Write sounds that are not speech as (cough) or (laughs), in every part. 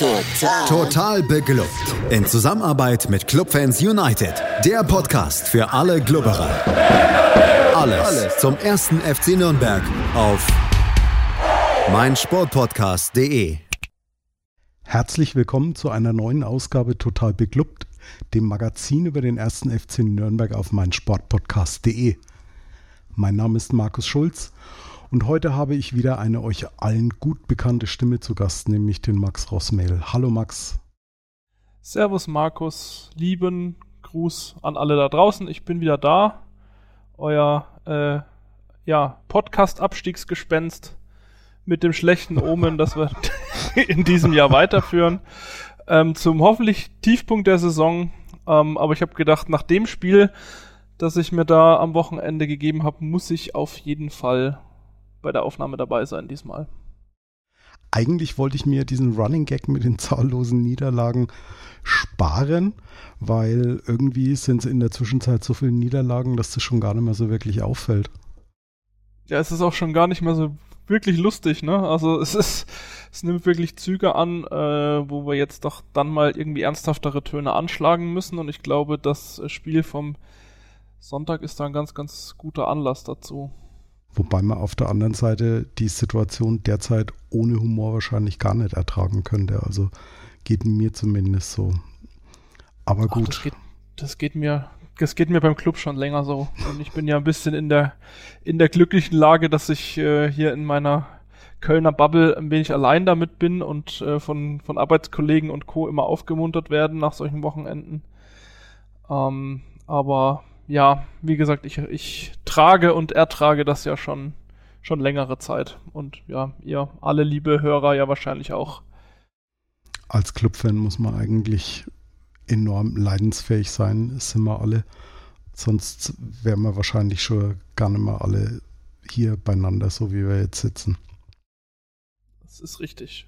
Total. Total beglückt. In Zusammenarbeit mit Clubfans United. Der Podcast für alle Glubberer. Alles, Alles zum ersten FC Nürnberg auf meinsportpodcast.de. Herzlich willkommen zu einer neuen Ausgabe Total beglückt, dem Magazin über den ersten FC Nürnberg auf meinsportpodcast.de. Mein Name ist Markus Schulz und heute habe ich wieder eine euch allen gut bekannte Stimme zu Gast, nämlich den Max Rossmehl. Hallo Max. Servus Markus, lieben Gruß an alle da draußen. Ich bin wieder da. Euer äh, ja, Podcast-Abstiegsgespenst mit dem schlechten Omen, das wir (laughs) in diesem Jahr weiterführen. Ähm, zum hoffentlich Tiefpunkt der Saison. Ähm, aber ich habe gedacht, nach dem Spiel, das ich mir da am Wochenende gegeben habe, muss ich auf jeden Fall bei der Aufnahme dabei sein diesmal. Eigentlich wollte ich mir diesen Running Gag mit den zahllosen Niederlagen sparen, weil irgendwie sind es in der Zwischenzeit so viele Niederlagen, dass das schon gar nicht mehr so wirklich auffällt. Ja, es ist auch schon gar nicht mehr so wirklich lustig, ne? Also (laughs) es ist, es nimmt wirklich Züge an, äh, wo wir jetzt doch dann mal irgendwie ernsthaftere Töne anschlagen müssen und ich glaube, das Spiel vom Sonntag ist da ein ganz, ganz guter Anlass dazu. Wobei man auf der anderen Seite die Situation derzeit ohne Humor wahrscheinlich gar nicht ertragen könnte. Also geht mir zumindest so. Aber gut. Ach, das, geht, das, geht, mir, das geht mir beim Club schon länger so. Und ich bin ja ein bisschen in der, in der glücklichen Lage, dass ich äh, hier in meiner Kölner Bubble ein wenig allein damit bin und äh, von, von Arbeitskollegen und Co. immer aufgemuntert werden nach solchen Wochenenden. Ähm, aber ja, wie gesagt, ich, ich trage und ertrage das ja schon, schon längere Zeit. Und ja, ihr alle liebe Hörer ja wahrscheinlich auch. Als Clubfan muss man eigentlich enorm leidensfähig sein, sind wir alle. Sonst wären wir wahrscheinlich schon gar nicht mehr alle hier beieinander, so wie wir jetzt sitzen. Das ist richtig.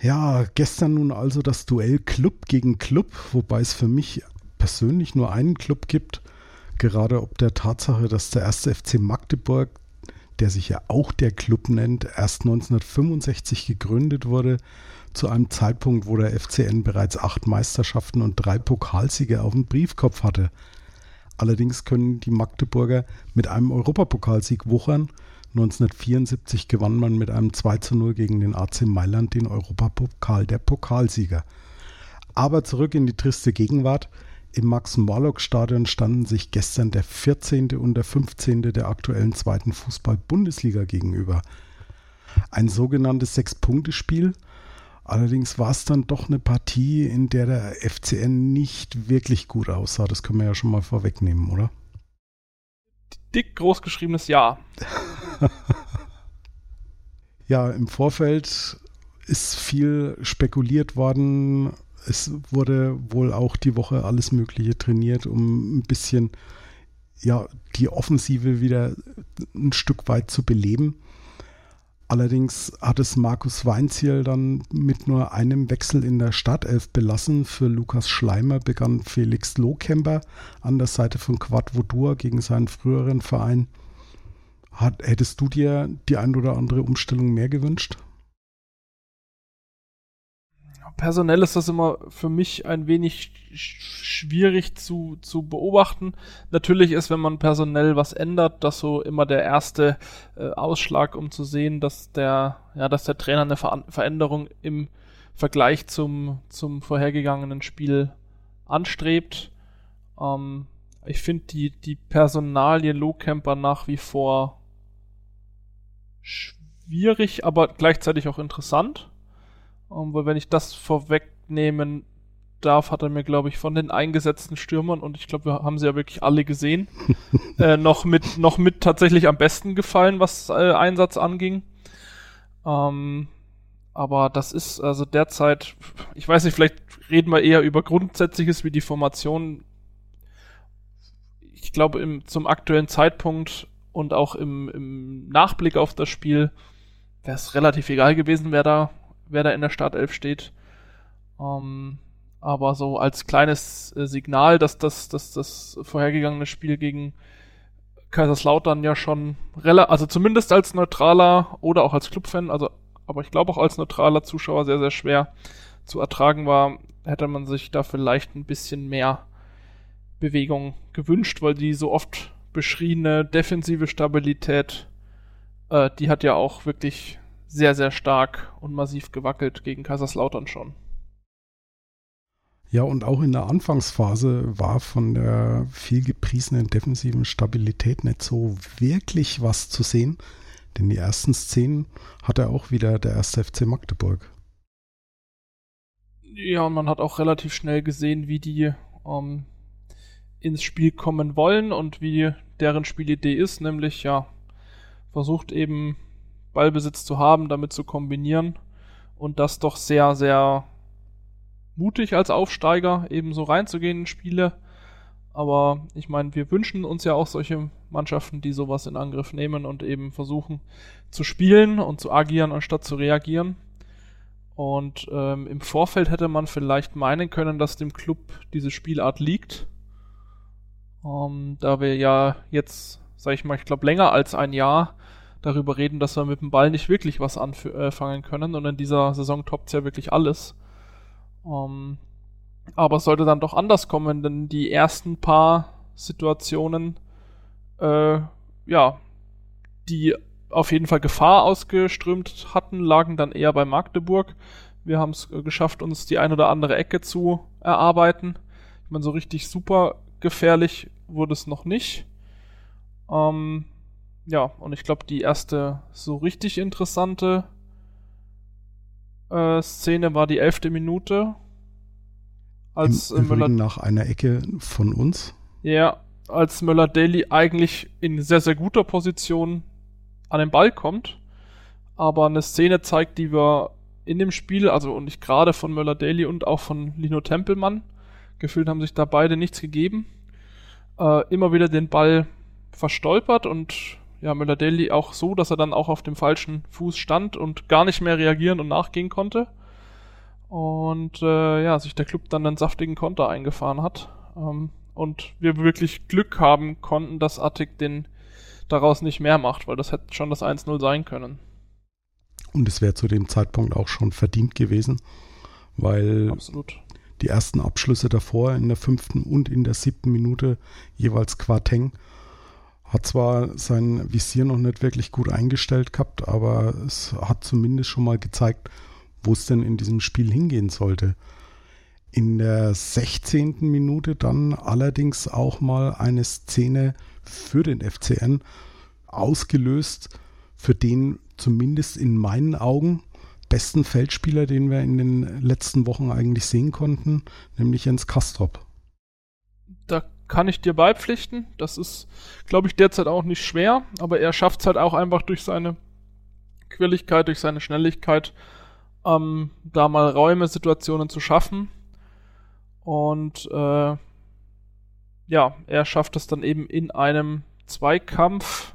Ja, gestern nun also das Duell Club gegen Club, wobei es für mich persönlich nur einen Club gibt, gerade ob der Tatsache, dass der erste FC Magdeburg, der sich ja auch der Club nennt, erst 1965 gegründet wurde, zu einem Zeitpunkt, wo der FCN bereits acht Meisterschaften und drei Pokalsiege auf dem Briefkopf hatte. Allerdings können die Magdeburger mit einem Europapokalsieg wuchern. 1974 gewann man mit einem 2 zu 0 gegen den AC Mailand den Europapokal der Pokalsieger. Aber zurück in die triste Gegenwart. Im Max-Morlock-Stadion standen sich gestern der 14. und der 15. der aktuellen zweiten Fußball-Bundesliga gegenüber. Ein sogenanntes Sechs-Punkte-Spiel. Allerdings war es dann doch eine Partie, in der der FCN nicht wirklich gut aussah. Das können wir ja schon mal vorwegnehmen, oder? Dick großgeschriebenes Ja. (laughs) ja, im Vorfeld ist viel spekuliert worden, es wurde wohl auch die Woche alles Mögliche trainiert, um ein bisschen ja, die Offensive wieder ein Stück weit zu beleben. Allerdings hat es Markus Weinziel dann mit nur einem Wechsel in der Startelf belassen. Für Lukas Schleimer begann Felix Lohkemper an der Seite von Quad Vodur gegen seinen früheren Verein. Hat, hättest du dir die ein oder andere Umstellung mehr gewünscht? Personell ist das immer für mich ein wenig schwierig zu, zu beobachten. Natürlich ist, wenn man personell was ändert, das so immer der erste äh, Ausschlag, um zu sehen, dass der, ja, dass der Trainer eine Ver Veränderung im Vergleich zum, zum vorhergegangenen Spiel anstrebt. Ähm, ich finde die, die Personalie Lohkemper nach wie vor schwierig, aber gleichzeitig auch interessant. Um, weil wenn ich das vorwegnehmen darf, hat er mir, glaube ich, von den eingesetzten Stürmern, und ich glaube, wir haben sie ja wirklich alle gesehen, (laughs) äh, noch, mit, noch mit tatsächlich am besten gefallen, was äh, Einsatz anging. Ähm, aber das ist also derzeit, ich weiß nicht, vielleicht reden wir eher über Grundsätzliches wie die Formation. Ich glaube, im, zum aktuellen Zeitpunkt und auch im, im Nachblick auf das Spiel wäre es relativ egal gewesen, wer da wer da in der Startelf steht. Ähm, aber so als kleines äh, Signal, dass das, dass das vorhergegangene Spiel gegen Kaiserslautern ja schon relativ, also zumindest als neutraler oder auch als Clubfan, also aber ich glaube auch als neutraler Zuschauer sehr, sehr schwer zu ertragen war, hätte man sich da vielleicht ein bisschen mehr Bewegung gewünscht, weil die so oft beschriebene defensive Stabilität, äh, die hat ja auch wirklich sehr, sehr stark und massiv gewackelt gegen Kaiserslautern schon. Ja, und auch in der Anfangsphase war von der viel gepriesenen defensiven Stabilität nicht so wirklich was zu sehen. Denn die ersten Szenen hatte auch wieder der erste FC Magdeburg. Ja, und man hat auch relativ schnell gesehen, wie die ähm, ins Spiel kommen wollen und wie deren Spielidee ist, nämlich ja, versucht eben Ballbesitz zu haben, damit zu kombinieren und das doch sehr, sehr mutig als Aufsteiger eben so reinzugehen in Spiele. Aber ich meine, wir wünschen uns ja auch solche Mannschaften, die sowas in Angriff nehmen und eben versuchen zu spielen und zu agieren, anstatt zu reagieren. Und ähm, im Vorfeld hätte man vielleicht meinen können, dass dem Club diese Spielart liegt. Ähm, da wir ja jetzt, sag ich mal, ich glaube länger als ein Jahr darüber reden, dass wir mit dem Ball nicht wirklich was anfangen äh, können. Und in dieser Saison toppt ja wirklich alles. Ähm, aber es sollte dann doch anders kommen, denn die ersten paar Situationen, äh, ja, die auf jeden Fall Gefahr ausgeströmt hatten, lagen dann eher bei Magdeburg. Wir haben es äh, geschafft, uns die ein oder andere Ecke zu erarbeiten. Ich meine, so richtig super gefährlich wurde es noch nicht. Ähm, ja, und ich glaube, die erste so richtig interessante äh, Szene war die elfte Minute. Als Im Müller nach einer Ecke von uns. Ja, als Möller Daly eigentlich in sehr, sehr guter Position an den Ball kommt, aber eine Szene zeigt, die wir in dem Spiel, also und nicht gerade von Möller Daly und auch von Lino Tempelmann, gefühlt haben sich da beide nichts gegeben, äh, immer wieder den Ball verstolpert und ja, Möller Daly auch so, dass er dann auch auf dem falschen Fuß stand und gar nicht mehr reagieren und nachgehen konnte. Und äh, ja, sich der Club dann einen saftigen Konter eingefahren hat. Ähm, und wir wirklich Glück haben konnten, dass Attic den daraus nicht mehr macht, weil das hätte schon das 1-0 sein können. Und es wäre zu dem Zeitpunkt auch schon verdient gewesen, weil Absolut. die ersten Abschlüsse davor in der fünften und in der siebten Minute jeweils Quateng hat zwar sein Visier noch nicht wirklich gut eingestellt gehabt, aber es hat zumindest schon mal gezeigt, wo es denn in diesem Spiel hingehen sollte. In der 16. Minute dann allerdings auch mal eine Szene für den FCN ausgelöst, für den zumindest in meinen Augen besten Feldspieler, den wir in den letzten Wochen eigentlich sehen konnten, nämlich Jens Kastrop. Da kann ich dir beipflichten. Das ist, glaube ich, derzeit auch nicht schwer, aber er schafft es halt auch einfach durch seine Quirligkeit, durch seine Schnelligkeit, ähm, da mal Räume, Situationen zu schaffen. Und äh, ja, er schafft es dann eben in einem Zweikampf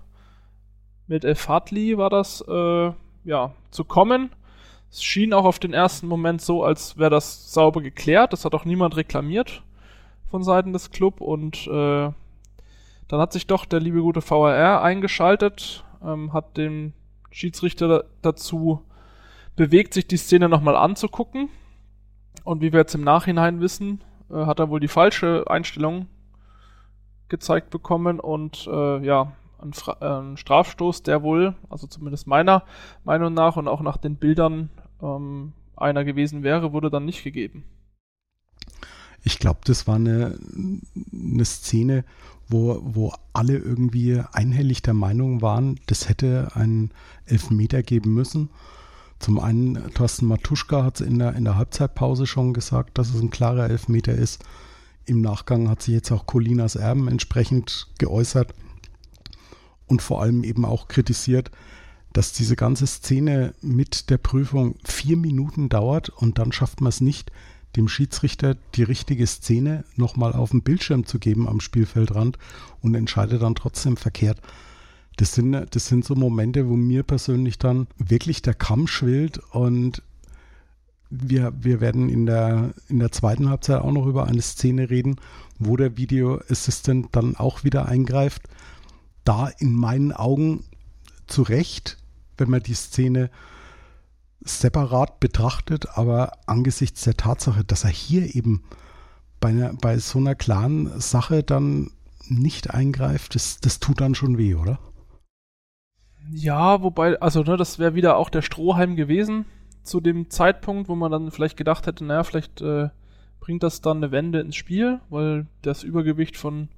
mit El Fadli war das, äh, ja, zu kommen. Es schien auch auf den ersten Moment so, als wäre das sauber geklärt. Das hat auch niemand reklamiert von Seiten des Club und äh, dann hat sich doch der liebe gute VRR eingeschaltet, ähm, hat den Schiedsrichter dazu bewegt, sich die Szene nochmal anzugucken. Und wie wir jetzt im Nachhinein wissen, äh, hat er wohl die falsche Einstellung gezeigt bekommen und äh, ja, ein, äh, ein, Strafstoß, der wohl, also zumindest meiner Meinung nach und auch nach den Bildern ähm, einer gewesen wäre, wurde dann nicht gegeben. Ich glaube, das war eine, eine Szene, wo, wo alle irgendwie einhellig der Meinung waren, das hätte einen Elfmeter geben müssen. Zum einen, Thorsten Matuschka hat es in der, in der Halbzeitpause schon gesagt, dass es ein klarer Elfmeter ist. Im Nachgang hat sich jetzt auch Colinas Erben entsprechend geäußert und vor allem eben auch kritisiert, dass diese ganze Szene mit der Prüfung vier Minuten dauert und dann schafft man es nicht, dem Schiedsrichter die richtige Szene nochmal auf dem Bildschirm zu geben am Spielfeldrand und entscheidet dann trotzdem verkehrt. Das sind, das sind so Momente, wo mir persönlich dann wirklich der Kamm schwillt und wir, wir werden in der, in der zweiten Halbzeit auch noch über eine Szene reden, wo der Video Assistant dann auch wieder eingreift. Da in meinen Augen zu Recht, wenn man die Szene separat betrachtet, aber angesichts der Tatsache, dass er hier eben bei, einer, bei so einer klaren Sache dann nicht eingreift, das, das tut dann schon weh, oder? Ja, wobei, also ne, das wäre wieder auch der Strohhalm gewesen zu dem Zeitpunkt, wo man dann vielleicht gedacht hätte, naja, vielleicht äh, bringt das dann eine Wende ins Spiel, weil das Übergewicht von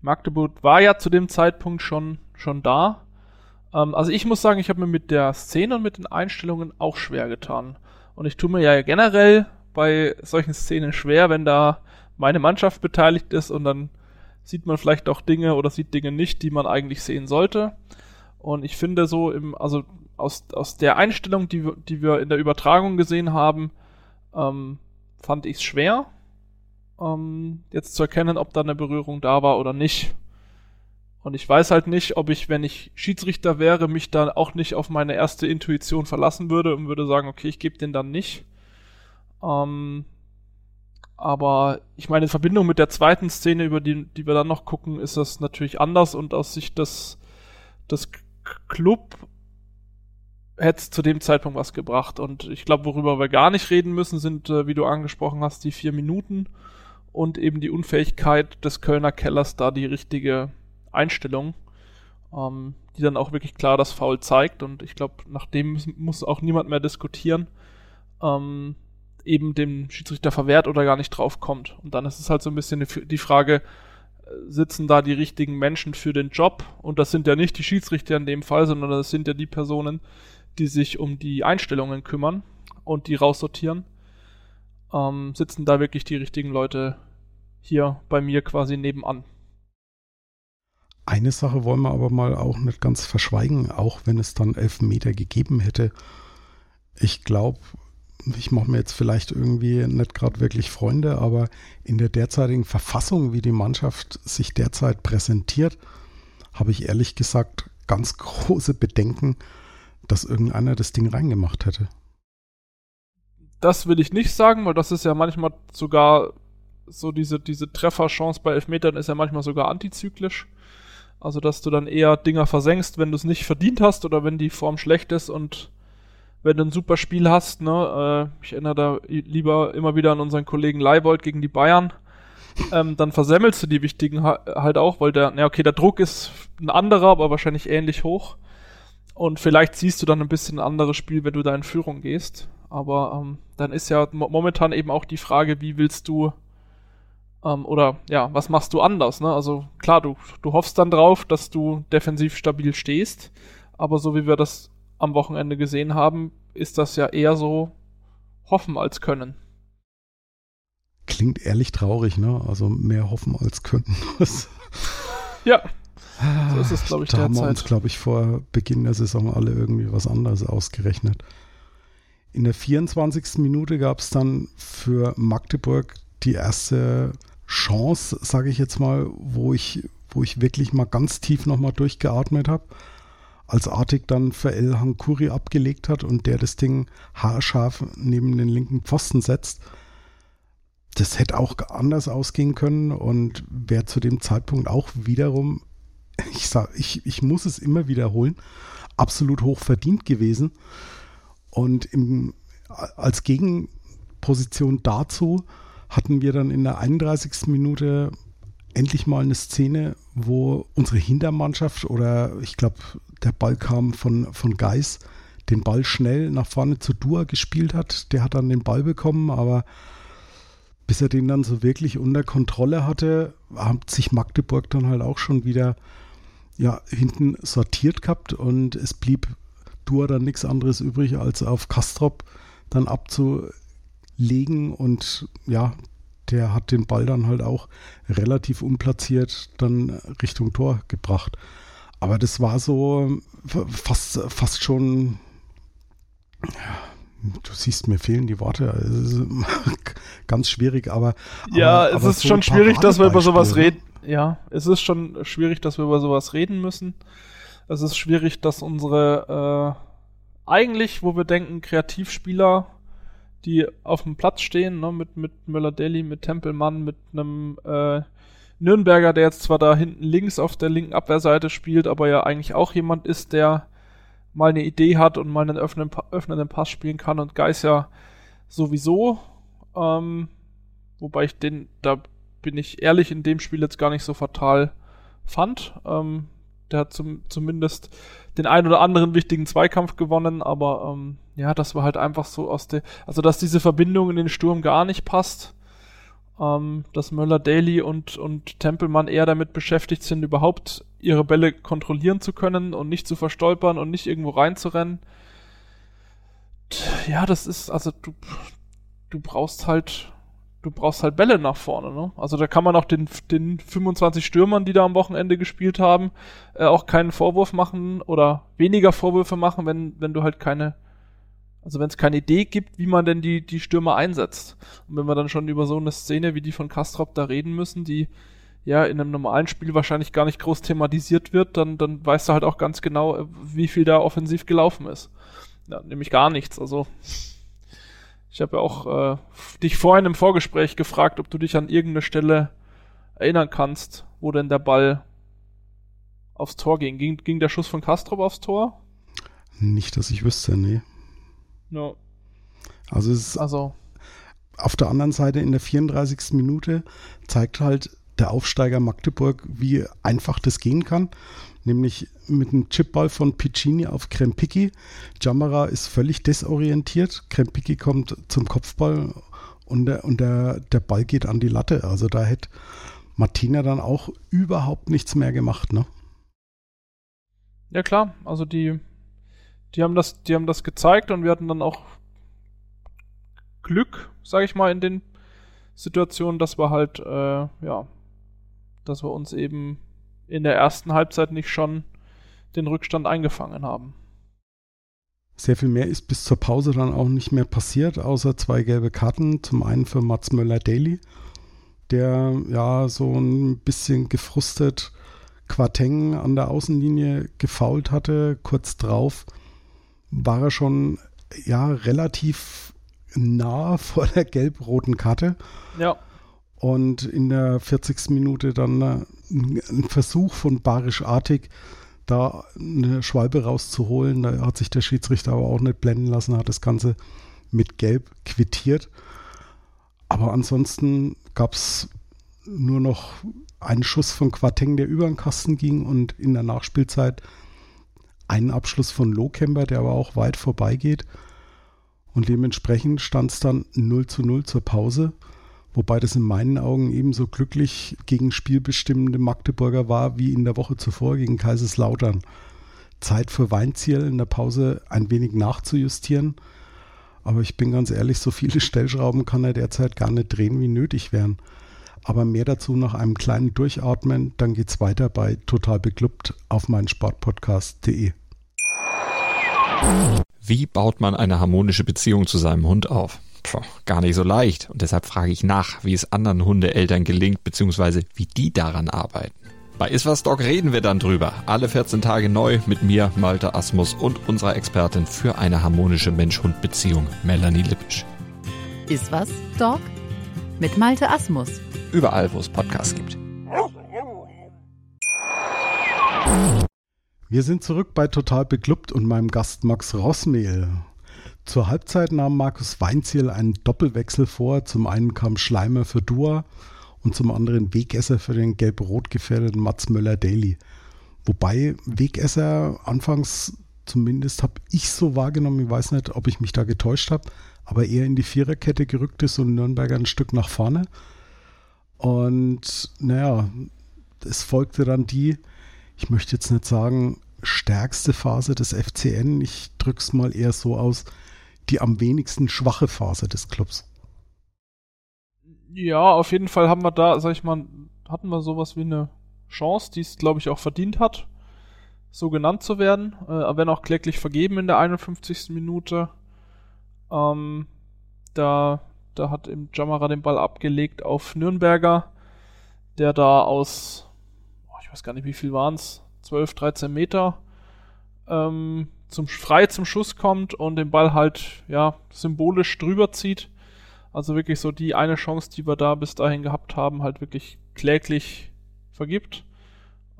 Magdeburg war ja zu dem Zeitpunkt schon, schon da. Ähm, also ich muss sagen, ich habe mir mit der Szene und mit den Einstellungen auch schwer getan. Und ich tue mir ja generell bei solchen Szenen schwer, wenn da meine Mannschaft beteiligt ist und dann sieht man vielleicht auch Dinge oder sieht Dinge nicht, die man eigentlich sehen sollte. Und ich finde so im, also aus, aus der Einstellung, die, die wir in der Übertragung gesehen haben, ähm, fand ich es schwer, ähm, jetzt zu erkennen, ob da eine Berührung da war oder nicht. Und ich weiß halt nicht, ob ich, wenn ich Schiedsrichter wäre, mich dann auch nicht auf meine erste Intuition verlassen würde und würde sagen, okay, ich gebe den dann nicht. Ähm, aber ich meine, in Verbindung mit der zweiten Szene, über die, die wir dann noch gucken, ist das natürlich anders und aus Sicht des, des Club hätte es zu dem Zeitpunkt was gebracht. Und ich glaube, worüber wir gar nicht reden müssen, sind, äh, wie du angesprochen hast, die vier Minuten und eben die Unfähigkeit des Kölner Kellers, da die richtige Einstellung, ähm, die dann auch wirklich klar das Foul zeigt. Und ich glaube, nach dem muss auch niemand mehr diskutieren, ähm, eben dem Schiedsrichter verwehrt oder gar nicht drauf kommt. Und dann ist es halt so ein bisschen die Frage, sitzen da die richtigen Menschen für den Job. Und das sind ja nicht die Schiedsrichter in dem Fall, sondern das sind ja die Personen, die sich um die Einstellungen kümmern und die raussortieren. Ähm, sitzen da wirklich die richtigen Leute hier bei mir quasi nebenan. Eine Sache wollen wir aber mal auch nicht ganz verschweigen, auch wenn es dann elf Meter gegeben hätte. Ich glaube, ich mache mir jetzt vielleicht irgendwie nicht gerade wirklich Freunde, aber in der derzeitigen Verfassung, wie die Mannschaft sich derzeit präsentiert, habe ich ehrlich gesagt ganz (laughs) große Bedenken, dass irgendeiner das Ding reingemacht hätte. Das will ich nicht sagen, weil das ist ja manchmal sogar so diese, diese Trefferchance bei Elfmetern ist ja manchmal sogar antizyklisch. Also, dass du dann eher Dinger versenkst, wenn du es nicht verdient hast oder wenn die Form schlecht ist und wenn du ein super Spiel hast, ne, äh, ich erinnere da lieber immer wieder an unseren Kollegen Leibold gegen die Bayern, ähm, dann versemmelst du die wichtigen ha halt auch, weil der, na okay, der Druck ist ein anderer, aber wahrscheinlich ähnlich hoch. Und vielleicht siehst du dann ein bisschen ein anderes Spiel, wenn du da in Führung gehst. Aber ähm, dann ist ja momentan eben auch die Frage, wie willst du ähm, oder ja, was machst du anders? Ne? Also klar, du, du hoffst dann drauf, dass du defensiv stabil stehst, aber so wie wir das am Wochenende gesehen haben, ist das ja eher so hoffen als können. Klingt ehrlich traurig, ne? Also mehr hoffen als können. (laughs) ja. So ist es, glaube ich, Da haben wir uns, glaube ich, vor Beginn der Saison alle irgendwie was anderes ausgerechnet. In der 24. Minute gab es dann für Magdeburg die erste Chance, sage ich jetzt mal, wo ich, wo ich wirklich mal ganz tief nochmal durchgeatmet habe als Artig dann für El Hankuri abgelegt hat und der das Ding haarscharf neben den linken Pfosten setzt. Das hätte auch anders ausgehen können und wäre zu dem Zeitpunkt auch wiederum, ich sag, ich, ich muss es immer wiederholen, absolut hoch verdient gewesen. Und im, als Gegenposition dazu hatten wir dann in der 31. Minute endlich mal eine Szene, wo unsere Hintermannschaft oder ich glaube, der Ball kam von, von Geis, den Ball schnell nach vorne zu Dua gespielt hat. Der hat dann den Ball bekommen, aber bis er den dann so wirklich unter Kontrolle hatte, hat sich Magdeburg dann halt auch schon wieder ja, hinten sortiert gehabt und es blieb Dua dann nichts anderes übrig, als auf Kastrop dann abzulegen und ja, der hat den Ball dann halt auch relativ unplatziert dann Richtung Tor gebracht. Aber das war so fast, fast schon, ja, du siehst, mir fehlen die Worte. (laughs) ganz schwierig, aber. Ja, aber, es aber ist so schon schwierig, dass wir über sowas reden. Ja, es ist schon schwierig, dass wir über sowas reden müssen. Es ist schwierig, dass unsere äh, eigentlich, wo wir denken, Kreativspieler die auf dem Platz stehen, ne, mit, mit Müller-Deli, mit Tempelmann, mit einem äh, Nürnberger, der jetzt zwar da hinten links auf der linken Abwehrseite spielt, aber ja eigentlich auch jemand ist, der mal eine Idee hat und mal einen öffnenden, öffnenden Pass spielen kann und Geis ja sowieso. Ähm, wobei ich den, da bin ich ehrlich, in dem Spiel jetzt gar nicht so fatal fand. Ähm, der hat zum, zumindest den ein oder anderen wichtigen Zweikampf gewonnen, aber ähm, ja, das war halt einfach so aus der, also dass diese Verbindung in den Sturm gar nicht passt, ähm, dass Möller Daly und, und Tempelmann eher damit beschäftigt sind, überhaupt ihre Bälle kontrollieren zu können und nicht zu verstolpern und nicht irgendwo reinzurennen. Ja, das ist, also du, du brauchst halt du brauchst halt Bälle nach vorne. Ne? Also da kann man auch den, den 25 Stürmern, die da am Wochenende gespielt haben, äh, auch keinen Vorwurf machen oder weniger Vorwürfe machen, wenn, wenn du halt keine, also wenn es keine Idee gibt, wie man denn die, die Stürmer einsetzt. Und wenn wir dann schon über so eine Szene wie die von Kastrop da reden müssen, die ja in einem normalen Spiel wahrscheinlich gar nicht groß thematisiert wird, dann, dann weißt du halt auch ganz genau, äh, wie viel da offensiv gelaufen ist. Ja, nämlich gar nichts. Also ich habe ja auch äh, dich vorhin im Vorgespräch gefragt, ob du dich an irgendeine Stelle erinnern kannst, wo denn der Ball aufs Tor ging. Ging, ging der Schuss von Kastrop aufs Tor? Nicht, dass ich wüsste, nee. No. Also es ist also auf der anderen Seite in der 34. Minute zeigt halt der Aufsteiger Magdeburg, wie einfach das gehen kann nämlich mit einem Chipball von Piccini auf Krempicki. Jamara ist völlig desorientiert. Krempicki kommt zum Kopfball und, der, und der, der Ball geht an die Latte. Also da hätte Martina dann auch überhaupt nichts mehr gemacht, ne? Ja klar, also die, die haben das, die haben das gezeigt und wir hatten dann auch Glück, sage ich mal, in den Situationen, dass wir halt, äh, ja, dass wir uns eben in der ersten Halbzeit nicht schon den Rückstand eingefangen haben. Sehr viel mehr ist bis zur Pause dann auch nicht mehr passiert, außer zwei gelbe Karten. Zum einen für Mats Möller-Daly, der ja so ein bisschen gefrustet Quateng an der Außenlinie gefault hatte. Kurz drauf war er schon ja relativ nah (laughs) vor der gelb-roten Karte. Ja. Und in der 40. Minute dann äh, ein Versuch von Barisch Artig, da eine Schwalbe rauszuholen. Da hat sich der Schiedsrichter aber auch nicht blenden lassen, hat das Ganze mit Gelb quittiert. Aber ansonsten gab es nur noch einen Schuss von Quateng, der über den Kasten ging und in der Nachspielzeit einen Abschluss von Lohkemper, der aber auch weit vorbeigeht. Und dementsprechend stand es dann 0 zu 0 zur Pause. Wobei das in meinen Augen ebenso glücklich gegen spielbestimmende Magdeburger war wie in der Woche zuvor gegen Kaiserslautern. Zeit für Weinziel in der Pause ein wenig nachzujustieren. Aber ich bin ganz ehrlich, so viele Stellschrauben kann er derzeit gar nicht drehen, wie nötig wären. Aber mehr dazu nach einem kleinen Durchatmen, dann geht's weiter bei Total Beklubbt auf meinsportpodcast.de. Wie baut man eine harmonische Beziehung zu seinem Hund auf? Puh, gar nicht so leicht. Und deshalb frage ich nach, wie es anderen Hundeeltern gelingt, beziehungsweise wie die daran arbeiten. Bei Iswas Dog reden wir dann drüber. Alle 14 Tage neu mit mir, Malte Asmus und unserer Expertin für eine harmonische Mensch-Hund-Beziehung, Melanie Lippisch. Iswas Dog mit Malte Asmus. Überall, wo es Podcasts gibt. Wir sind zurück bei Total Beklubbt und meinem Gast Max Rossmehl. Zur Halbzeit nahm Markus Weinziel einen Doppelwechsel vor. Zum einen kam Schleimer für Dua und zum anderen Wegesser für den gelb-rot gefährdeten Mats Möller-Daly. Wobei Wegesser anfangs zumindest habe ich so wahrgenommen, ich weiß nicht, ob ich mich da getäuscht habe, aber eher in die Viererkette gerückt ist und Nürnberger ein Stück nach vorne. Und naja, es folgte dann die, ich möchte jetzt nicht sagen, stärkste Phase des FCN. Ich drücke es mal eher so aus, die am wenigsten schwache Phase des Clubs. Ja, auf jeden Fall haben wir da, sag ich mal, hatten wir sowas wie eine Chance, die es, glaube ich, auch verdient hat, so genannt zu werden, äh, wenn auch kläglich vergeben in der 51. Minute. Ähm, da, da hat im Jamara den Ball abgelegt auf Nürnberger, der da aus, ich weiß gar nicht, wie viel waren es, 12, 13 Meter ähm, zum, frei zum Schuss kommt und den Ball halt, ja, symbolisch drüber zieht. Also wirklich so die eine Chance, die wir da bis dahin gehabt haben, halt wirklich kläglich vergibt.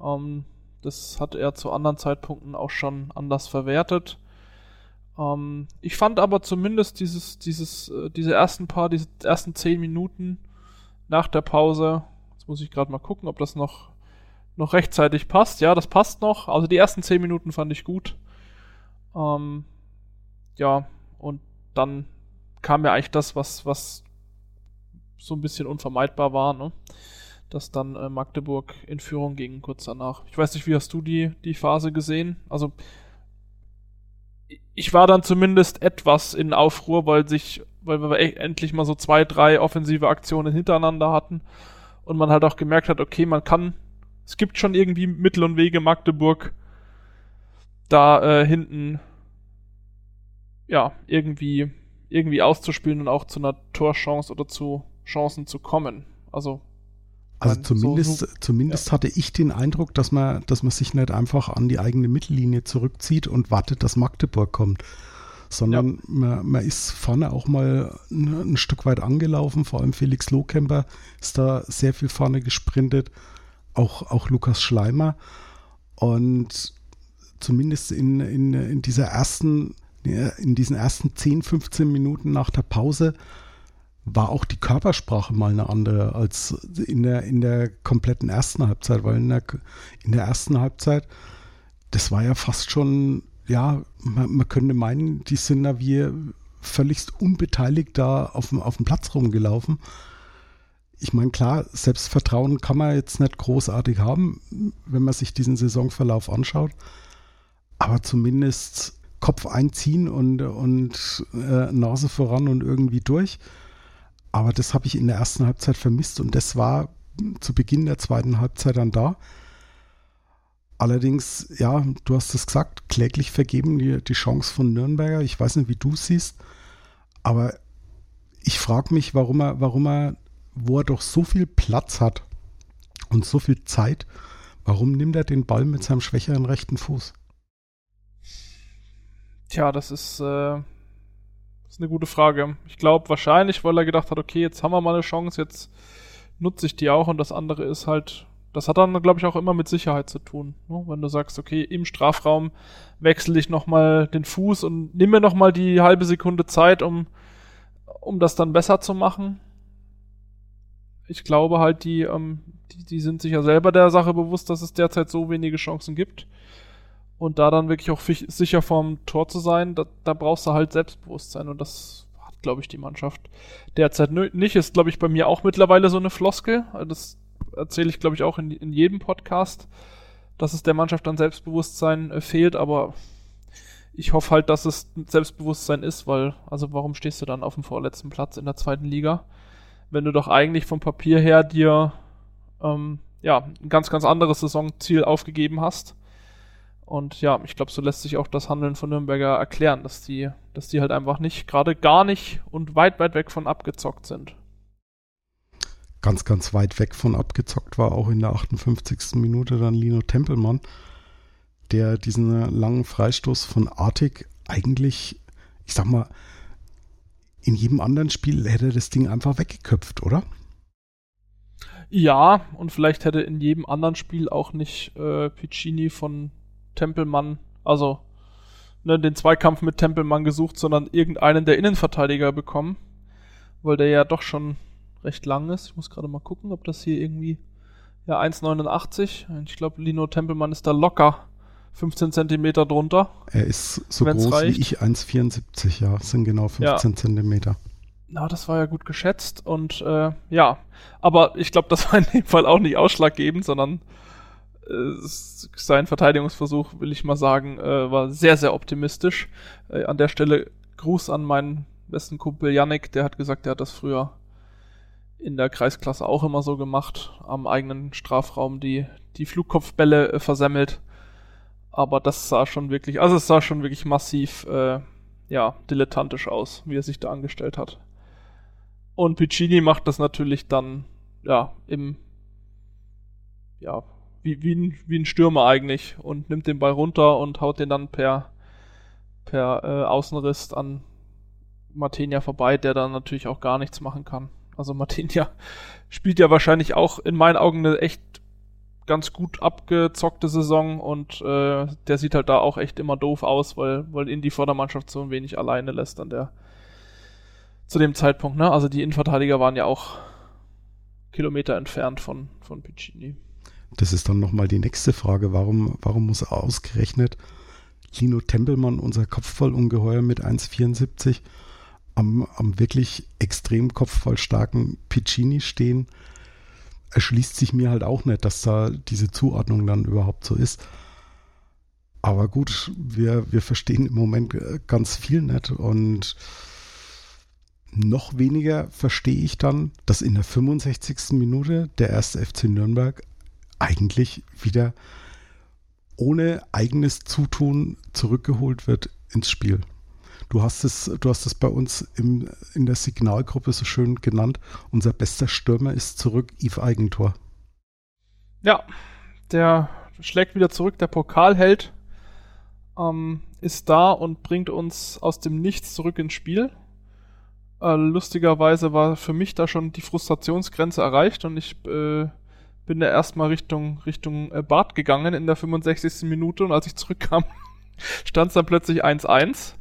Ähm, Das hat er zu anderen Zeitpunkten auch schon anders verwertet. Ähm, ich fand aber zumindest dieses, dieses, äh, diese ersten paar, diese ersten zehn Minuten nach der Pause, jetzt muss ich gerade mal gucken, ob das noch, noch rechtzeitig passt. Ja, das passt noch. Also die ersten zehn Minuten fand ich gut. Ähm, ja, und dann kam ja eigentlich das, was, was so ein bisschen unvermeidbar war, ne? Dass dann äh, Magdeburg in Führung ging kurz danach. Ich weiß nicht, wie hast du die, die Phase gesehen? Also ich war dann zumindest etwas in Aufruhr, weil sich, weil wir e-, endlich mal so zwei, drei offensive Aktionen hintereinander hatten und man halt auch gemerkt hat, okay, man kann, es gibt schon irgendwie Mittel und Wege Magdeburg da äh, hinten ja irgendwie irgendwie auszuspielen und auch zu einer Torchance oder zu Chancen zu kommen. Also also zumindest, so, so, zumindest ja. hatte ich den Eindruck, dass man, dass man sich nicht einfach an die eigene Mittellinie zurückzieht und wartet, dass Magdeburg kommt, sondern ja. man, man, ist vorne auch mal ein, ein, Stück weit angelaufen. Vor allem Felix Lohkemper ist da sehr viel vorne gesprintet, auch, auch Lukas Schleimer. Und zumindest in, in, in dieser ersten, in diesen ersten 10, 15 Minuten nach der Pause war auch die Körpersprache mal eine andere als in der, in der kompletten ersten Halbzeit, weil in der, in der ersten Halbzeit, das war ja fast schon, ja, man, man könnte meinen, die sind da wie völligst unbeteiligt da auf dem, auf dem Platz rumgelaufen. Ich meine, klar, Selbstvertrauen kann man jetzt nicht großartig haben, wenn man sich diesen Saisonverlauf anschaut, aber zumindest Kopf einziehen und, und äh, Nase voran und irgendwie durch. Aber das habe ich in der ersten Halbzeit vermisst und das war zu Beginn der zweiten Halbzeit dann da. Allerdings, ja, du hast es gesagt, kläglich vergeben die, die Chance von Nürnberger. Ich weiß nicht, wie du siehst, aber ich frage mich, warum er, warum er, wo er doch so viel Platz hat und so viel Zeit, warum nimmt er den Ball mit seinem schwächeren rechten Fuß? Tja, das ist, äh, ist eine gute Frage. Ich glaube wahrscheinlich, weil er gedacht hat, okay, jetzt haben wir mal eine Chance, jetzt nutze ich die auch und das andere ist halt, das hat dann, glaube ich, auch immer mit Sicherheit zu tun. Ne? Wenn du sagst, okay, im Strafraum wechsle ich nochmal den Fuß und nimm mir nochmal die halbe Sekunde Zeit, um, um das dann besser zu machen. Ich glaube halt, die, ähm, die, die sind sich ja selber der Sache bewusst, dass es derzeit so wenige Chancen gibt. Und da dann wirklich auch sicher vorm Tor zu sein, da, da brauchst du halt Selbstbewusstsein und das hat, glaube ich, die Mannschaft derzeit nicht. Ist, glaube ich, bei mir auch mittlerweile so eine Floskel. Das erzähle ich, glaube ich, auch in, in jedem Podcast, dass es der Mannschaft an Selbstbewusstsein äh, fehlt, aber ich hoffe halt, dass es Selbstbewusstsein ist, weil, also warum stehst du dann auf dem vorletzten Platz in der zweiten Liga, wenn du doch eigentlich vom Papier her dir ähm, ja, ein ganz, ganz anderes Saisonziel aufgegeben hast und ja, ich glaube, so lässt sich auch das Handeln von Nürnberger erklären, dass die, dass die halt einfach nicht, gerade gar nicht und weit, weit weg von abgezockt sind. Ganz, ganz weit weg von abgezockt war auch in der 58. Minute dann Lino Tempelmann, der diesen langen Freistoß von Artig eigentlich, ich sag mal, in jedem anderen Spiel hätte das Ding einfach weggeköpft, oder? Ja, und vielleicht hätte in jedem anderen Spiel auch nicht äh, Piccini von Tempelmann, also ne, den Zweikampf mit Tempelmann gesucht, sondern irgendeinen der Innenverteidiger bekommen, weil der ja doch schon recht lang ist. Ich muss gerade mal gucken, ob das hier irgendwie ja 1,89. Ich glaube, Lino Tempelmann ist da locker 15 Zentimeter drunter. Er ist so groß reicht. wie ich, 1,74, ja, das sind genau 15 ja. Zentimeter. Na, das war ja gut geschätzt und äh, ja, aber ich glaube, das war in dem Fall auch nicht ausschlaggebend, sondern sein Verteidigungsversuch, will ich mal sagen, äh, war sehr, sehr optimistisch. Äh, an der Stelle Gruß an meinen besten Kumpel Yannick, der hat gesagt, der hat das früher in der Kreisklasse auch immer so gemacht, am eigenen Strafraum die, die Flugkopfbälle äh, versemmelt. Aber das sah schon wirklich, also es sah schon wirklich massiv, äh, ja, dilettantisch aus, wie er sich da angestellt hat. Und Piccini macht das natürlich dann, ja, im, ja, wie, wie, ein, wie ein Stürmer eigentlich und nimmt den Ball runter und haut den dann per, per äh, Außenriss an Martinia vorbei, der dann natürlich auch gar nichts machen kann. Also Martinia (laughs) spielt ja wahrscheinlich auch in meinen Augen eine echt ganz gut abgezockte Saison und äh, der sieht halt da auch echt immer doof aus, weil, weil ihn die Vordermannschaft so ein wenig alleine lässt an der zu dem Zeitpunkt, ne? Also die Innenverteidiger waren ja auch Kilometer entfernt von, von Piccini. Das ist dann nochmal die nächste Frage. Warum, warum muss ausgerechnet Lino Tempelmann, unser Kopfballungeheuer mit 1,74, am, am wirklich extrem kopfballstarken Piccini stehen? Erschließt sich mir halt auch nicht, dass da diese Zuordnung dann überhaupt so ist. Aber gut, wir, wir verstehen im Moment ganz viel nicht und noch weniger verstehe ich dann, dass in der 65. Minute der erste FC Nürnberg eigentlich wieder ohne eigenes Zutun zurückgeholt wird ins Spiel. Du hast es, du hast es bei uns im, in der Signalgruppe so schön genannt. Unser bester Stürmer ist zurück, Yves Eigentor. Ja, der schlägt wieder zurück, der Pokalheld ähm, ist da und bringt uns aus dem Nichts zurück ins Spiel. Äh, lustigerweise war für mich da schon die Frustrationsgrenze erreicht und ich äh, bin da erstmal Richtung, Richtung äh, Bad gegangen in der 65. Minute und als ich zurückkam, (laughs) stand es dann plötzlich 1-1.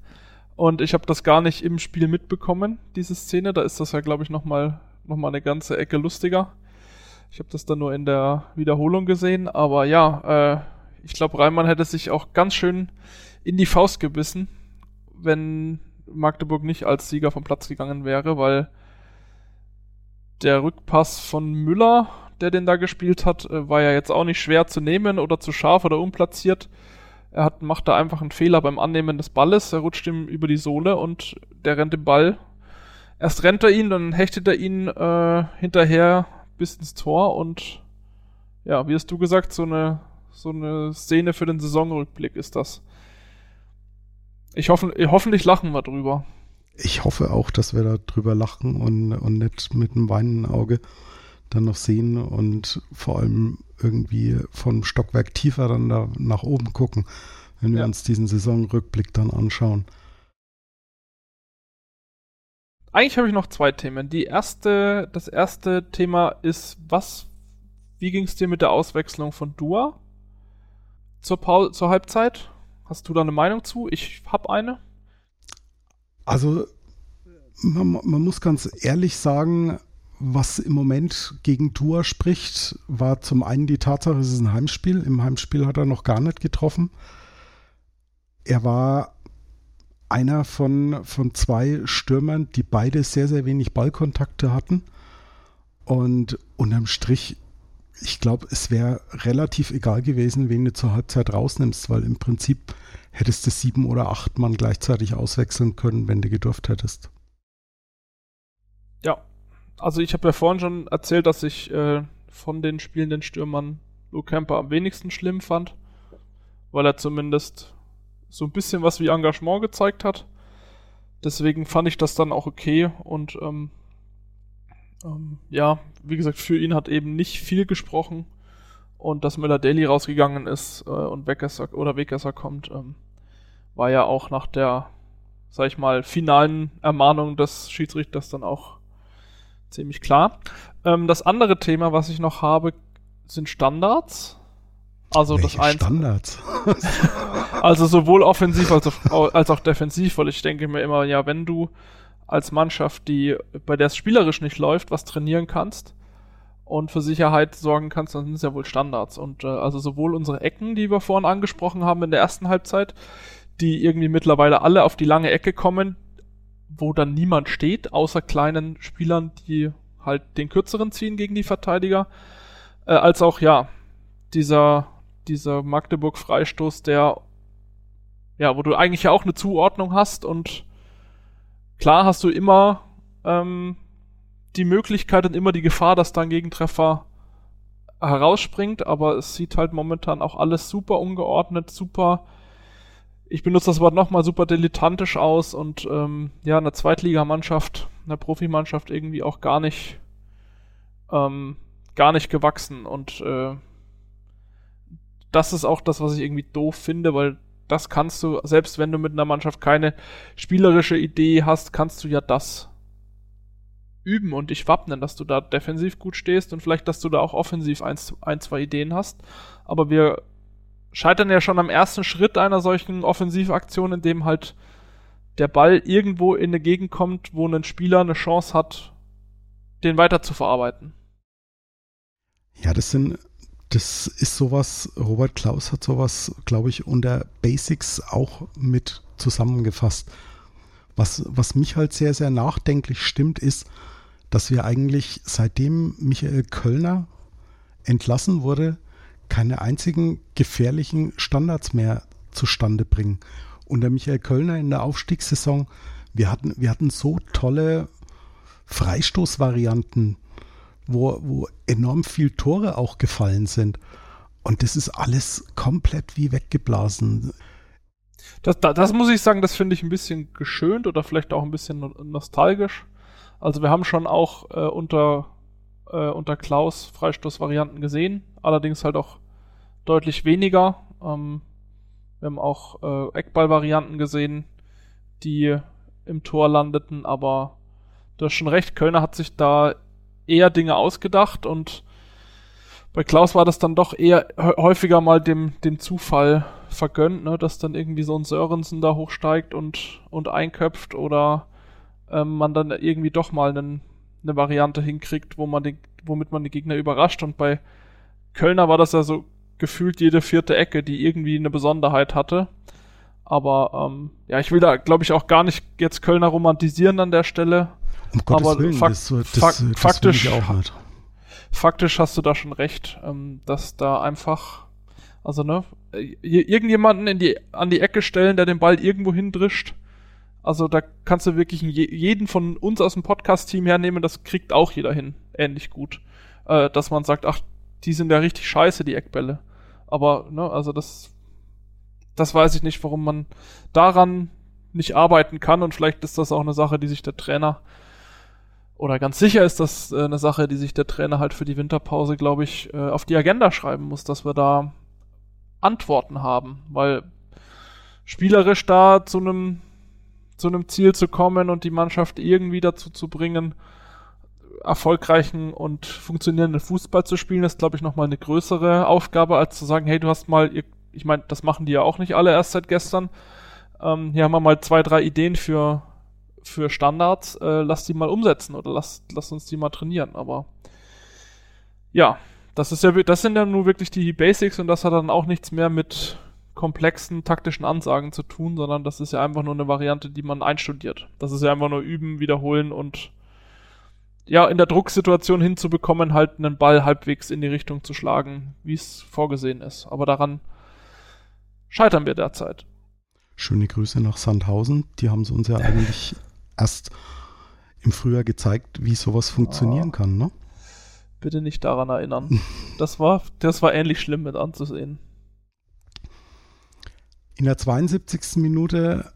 Und ich habe das gar nicht im Spiel mitbekommen, diese Szene. Da ist das ja, glaube ich, nochmal noch mal eine ganze Ecke lustiger. Ich habe das dann nur in der Wiederholung gesehen. Aber ja, äh, ich glaube, Reimann hätte sich auch ganz schön in die Faust gebissen, wenn Magdeburg nicht als Sieger vom Platz gegangen wäre, weil der Rückpass von Müller der den da gespielt hat, äh, war ja jetzt auch nicht schwer zu nehmen oder zu scharf oder unplatziert. Er hat, macht da einfach einen Fehler beim Annehmen des Balles, er rutscht ihm über die Sohle und der rennt den Ball. Erst rennt er ihn, dann hechtet er ihn äh, hinterher bis ins Tor und ja, wie hast du gesagt, so eine, so eine Szene für den Saisonrückblick ist das. Ich hoffe, hoffentlich lachen wir drüber. Ich hoffe auch, dass wir da drüber lachen und, und nicht mit einem weinenden Auge dann noch sehen und vor allem irgendwie von Stockwerk tiefer dann da nach oben gucken, wenn wir ja. uns diesen Saisonrückblick dann anschauen. Eigentlich habe ich noch zwei Themen. Die erste, das erste Thema ist, was, wie ging es dir mit der Auswechslung von Dua zur, Paul, zur Halbzeit? Hast du da eine Meinung zu? Ich habe eine. Also, man, man muss ganz ehrlich sagen, was im Moment gegen Tour spricht, war zum einen die Tatsache, es ist ein Heimspiel. Im Heimspiel hat er noch gar nicht getroffen. Er war einer von, von zwei Stürmern, die beide sehr, sehr wenig Ballkontakte hatten. Und unterm Strich, ich glaube, es wäre relativ egal gewesen, wen du zur Halbzeit rausnimmst, weil im Prinzip hättest du sieben oder acht Mann gleichzeitig auswechseln können, wenn du gedurft hättest. Ja, also ich habe ja vorhin schon erzählt, dass ich äh, von den spielenden Stürmern Luke Camper am wenigsten schlimm fand, weil er zumindest so ein bisschen was wie Engagement gezeigt hat. Deswegen fand ich das dann auch okay und ähm, ähm, ja, wie gesagt, für ihn hat eben nicht viel gesprochen und dass Miller Daly rausgegangen ist äh, und Weckesser oder Weckesser kommt, ähm, war ja auch nach der, sag ich mal, finalen Ermahnung des Schiedsrichters dann auch ziemlich klar. Ähm, das andere Thema, was ich noch habe, sind Standards. Also Welche das. Standards. (laughs) also sowohl offensiv als auch, als auch defensiv, weil ich denke mir immer, ja, wenn du als Mannschaft, die bei der es spielerisch nicht läuft, was trainieren kannst und für Sicherheit sorgen kannst, dann sind es ja wohl Standards. Und äh, also sowohl unsere Ecken, die wir vorhin angesprochen haben in der ersten Halbzeit, die irgendwie mittlerweile alle auf die lange Ecke kommen, wo dann niemand steht, außer kleinen Spielern, die halt den kürzeren ziehen gegen die Verteidiger, äh, als auch, ja, dieser, dieser Magdeburg-Freistoß, der, ja, wo du eigentlich ja auch eine Zuordnung hast und klar hast du immer ähm, die Möglichkeit und immer die Gefahr, dass dein Gegentreffer herausspringt, aber es sieht halt momentan auch alles super ungeordnet, super ich benutze das Wort nochmal super dilettantisch aus und ähm, ja, eine Zweitligamannschaft, eine Profimannschaft irgendwie auch gar nicht, ähm, gar nicht gewachsen und äh, das ist auch das, was ich irgendwie doof finde, weil das kannst du, selbst wenn du mit einer Mannschaft keine spielerische Idee hast, kannst du ja das üben und dich wappnen, dass du da defensiv gut stehst und vielleicht, dass du da auch offensiv ein, ein zwei Ideen hast. Aber wir scheitern ja schon am ersten Schritt einer solchen Offensivaktion, in dem halt der Ball irgendwo in eine Gegend kommt, wo ein Spieler eine Chance hat, den weiter zu verarbeiten. Ja, das sind, das ist sowas, Robert Klaus hat sowas, glaube ich, unter Basics auch mit zusammengefasst. Was, was mich halt sehr, sehr nachdenklich stimmt, ist, dass wir eigentlich seitdem Michael Kölner entlassen wurde, keine einzigen gefährlichen Standards mehr zustande bringen. Unter Michael Kölner in der Aufstiegssaison, wir hatten, wir hatten so tolle Freistoßvarianten, wo, wo enorm viel Tore auch gefallen sind. Und das ist alles komplett wie weggeblasen. Das, das, das muss ich sagen, das finde ich ein bisschen geschönt oder vielleicht auch ein bisschen nostalgisch. Also wir haben schon auch äh, unter, äh, unter Klaus Freistoßvarianten gesehen, allerdings halt auch deutlich weniger. Ähm, wir haben auch äh, Eckballvarianten gesehen, die im Tor landeten, aber du hast schon recht, Kölner hat sich da eher Dinge ausgedacht und bei Klaus war das dann doch eher häufiger mal dem, dem Zufall vergönnt, ne, dass dann irgendwie so ein Sörensen da hochsteigt und, und einköpft oder ähm, man dann irgendwie doch mal einen, eine Variante hinkriegt, wo man den, womit man die Gegner überrascht. Und bei Kölner war das ja so gefühlt jede vierte Ecke, die irgendwie eine Besonderheit hatte. Aber ähm, ja, ich will da, glaube ich, auch gar nicht jetzt Kölner romantisieren an der Stelle. Um Gottes aber Willen, fak das, das, fak das faktisch, faktisch hast du da schon recht, ähm, dass da einfach, also ne, irgendjemanden in die, an die Ecke stellen, der den Ball irgendwo hindrischt. Also da kannst du wirklich jeden von uns aus dem Podcast-Team hernehmen, das kriegt auch jeder hin, ähnlich gut. Äh, dass man sagt, ach, die sind ja richtig scheiße, die Eckbälle. Aber, ne, also das, das weiß ich nicht, warum man daran nicht arbeiten kann und vielleicht ist das auch eine Sache, die sich der Trainer oder ganz sicher ist das äh, eine Sache, die sich der Trainer halt für die Winterpause, glaube ich, äh, auf die Agenda schreiben muss, dass wir da Antworten haben, weil spielerisch da zu einem zu einem Ziel zu kommen und die Mannschaft irgendwie dazu zu bringen, erfolgreichen und funktionierenden Fußball zu spielen, ist, glaube ich, nochmal eine größere Aufgabe, als zu sagen, hey, du hast mal, ich meine, das machen die ja auch nicht alle erst seit gestern. Ähm, hier haben wir mal zwei, drei Ideen für, für Standards, äh, lass die mal umsetzen oder lass, lass uns die mal trainieren. Aber ja, das ist ja, das sind ja nur wirklich die Basics und das hat dann auch nichts mehr mit komplexen taktischen Ansagen zu tun, sondern das ist ja einfach nur eine Variante, die man einstudiert. Das ist ja einfach nur üben, wiederholen und ja, in der Drucksituation hinzubekommen, halt einen Ball halbwegs in die Richtung zu schlagen, wie es vorgesehen ist. Aber daran scheitern wir derzeit. Schöne Grüße nach Sandhausen. Die haben es uns ja (laughs) eigentlich erst im Frühjahr gezeigt, wie sowas funktionieren ah. kann, ne? Bitte nicht daran erinnern. (laughs) Das war, das war ähnlich schlimm mit anzusehen. In der 72. Minute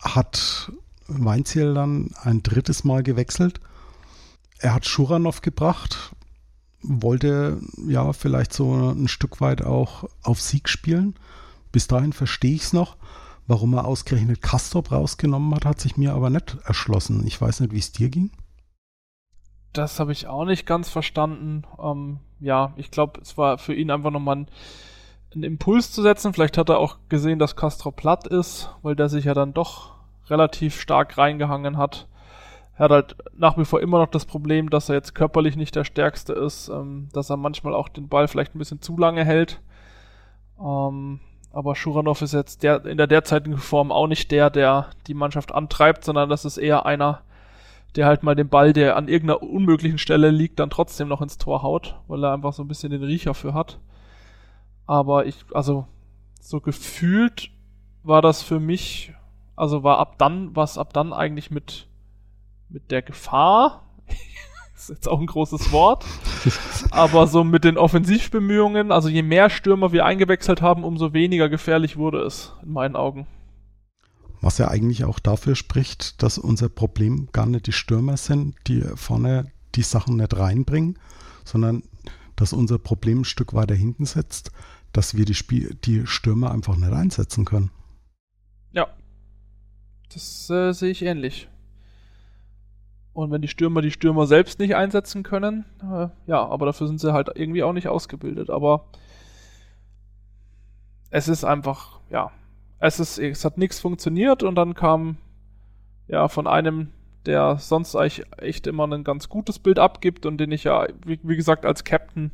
hat Weinziel dann ein drittes Mal gewechselt er hat Schuranov gebracht, wollte ja vielleicht so ein Stück weit auch auf Sieg spielen. Bis dahin verstehe ich es noch. Warum er ausgerechnet Castrop rausgenommen hat, hat sich mir aber nicht erschlossen. Ich weiß nicht, wie es dir ging. Das habe ich auch nicht ganz verstanden. Ähm, ja, ich glaube, es war für ihn einfach nochmal ein, einen Impuls zu setzen. Vielleicht hat er auch gesehen, dass Castro platt ist, weil der sich ja dann doch relativ stark reingehangen hat. Er hat halt nach wie vor immer noch das Problem, dass er jetzt körperlich nicht der Stärkste ist, ähm, dass er manchmal auch den Ball vielleicht ein bisschen zu lange hält. Ähm, aber Schuranov ist jetzt der, in der derzeitigen Form auch nicht der, der die Mannschaft antreibt, sondern das ist eher einer, der halt mal den Ball, der an irgendeiner unmöglichen Stelle liegt, dann trotzdem noch ins Tor haut, weil er einfach so ein bisschen den Riecher für hat. Aber ich, also, so gefühlt war das für mich, also war ab dann, was ab dann eigentlich mit mit der Gefahr, (laughs) ist jetzt auch ein großes Wort, aber so mit den Offensivbemühungen, also je mehr Stürmer wir eingewechselt haben, umso weniger gefährlich wurde es, in meinen Augen. Was ja eigentlich auch dafür spricht, dass unser Problem gar nicht die Stürmer sind, die vorne die Sachen nicht reinbringen, sondern dass unser Problem ein Stück weiter hinten setzt, dass wir die, Spiel die Stürmer einfach nicht einsetzen können. Ja, das äh, sehe ich ähnlich. Und wenn die Stürmer die Stürmer selbst nicht einsetzen können, äh, ja, aber dafür sind sie halt irgendwie auch nicht ausgebildet. Aber es ist einfach, ja, es ist, es hat nichts funktioniert und dann kam ja von einem, der sonst eigentlich echt immer ein ganz gutes Bild abgibt und den ich ja, wie, wie gesagt, als Captain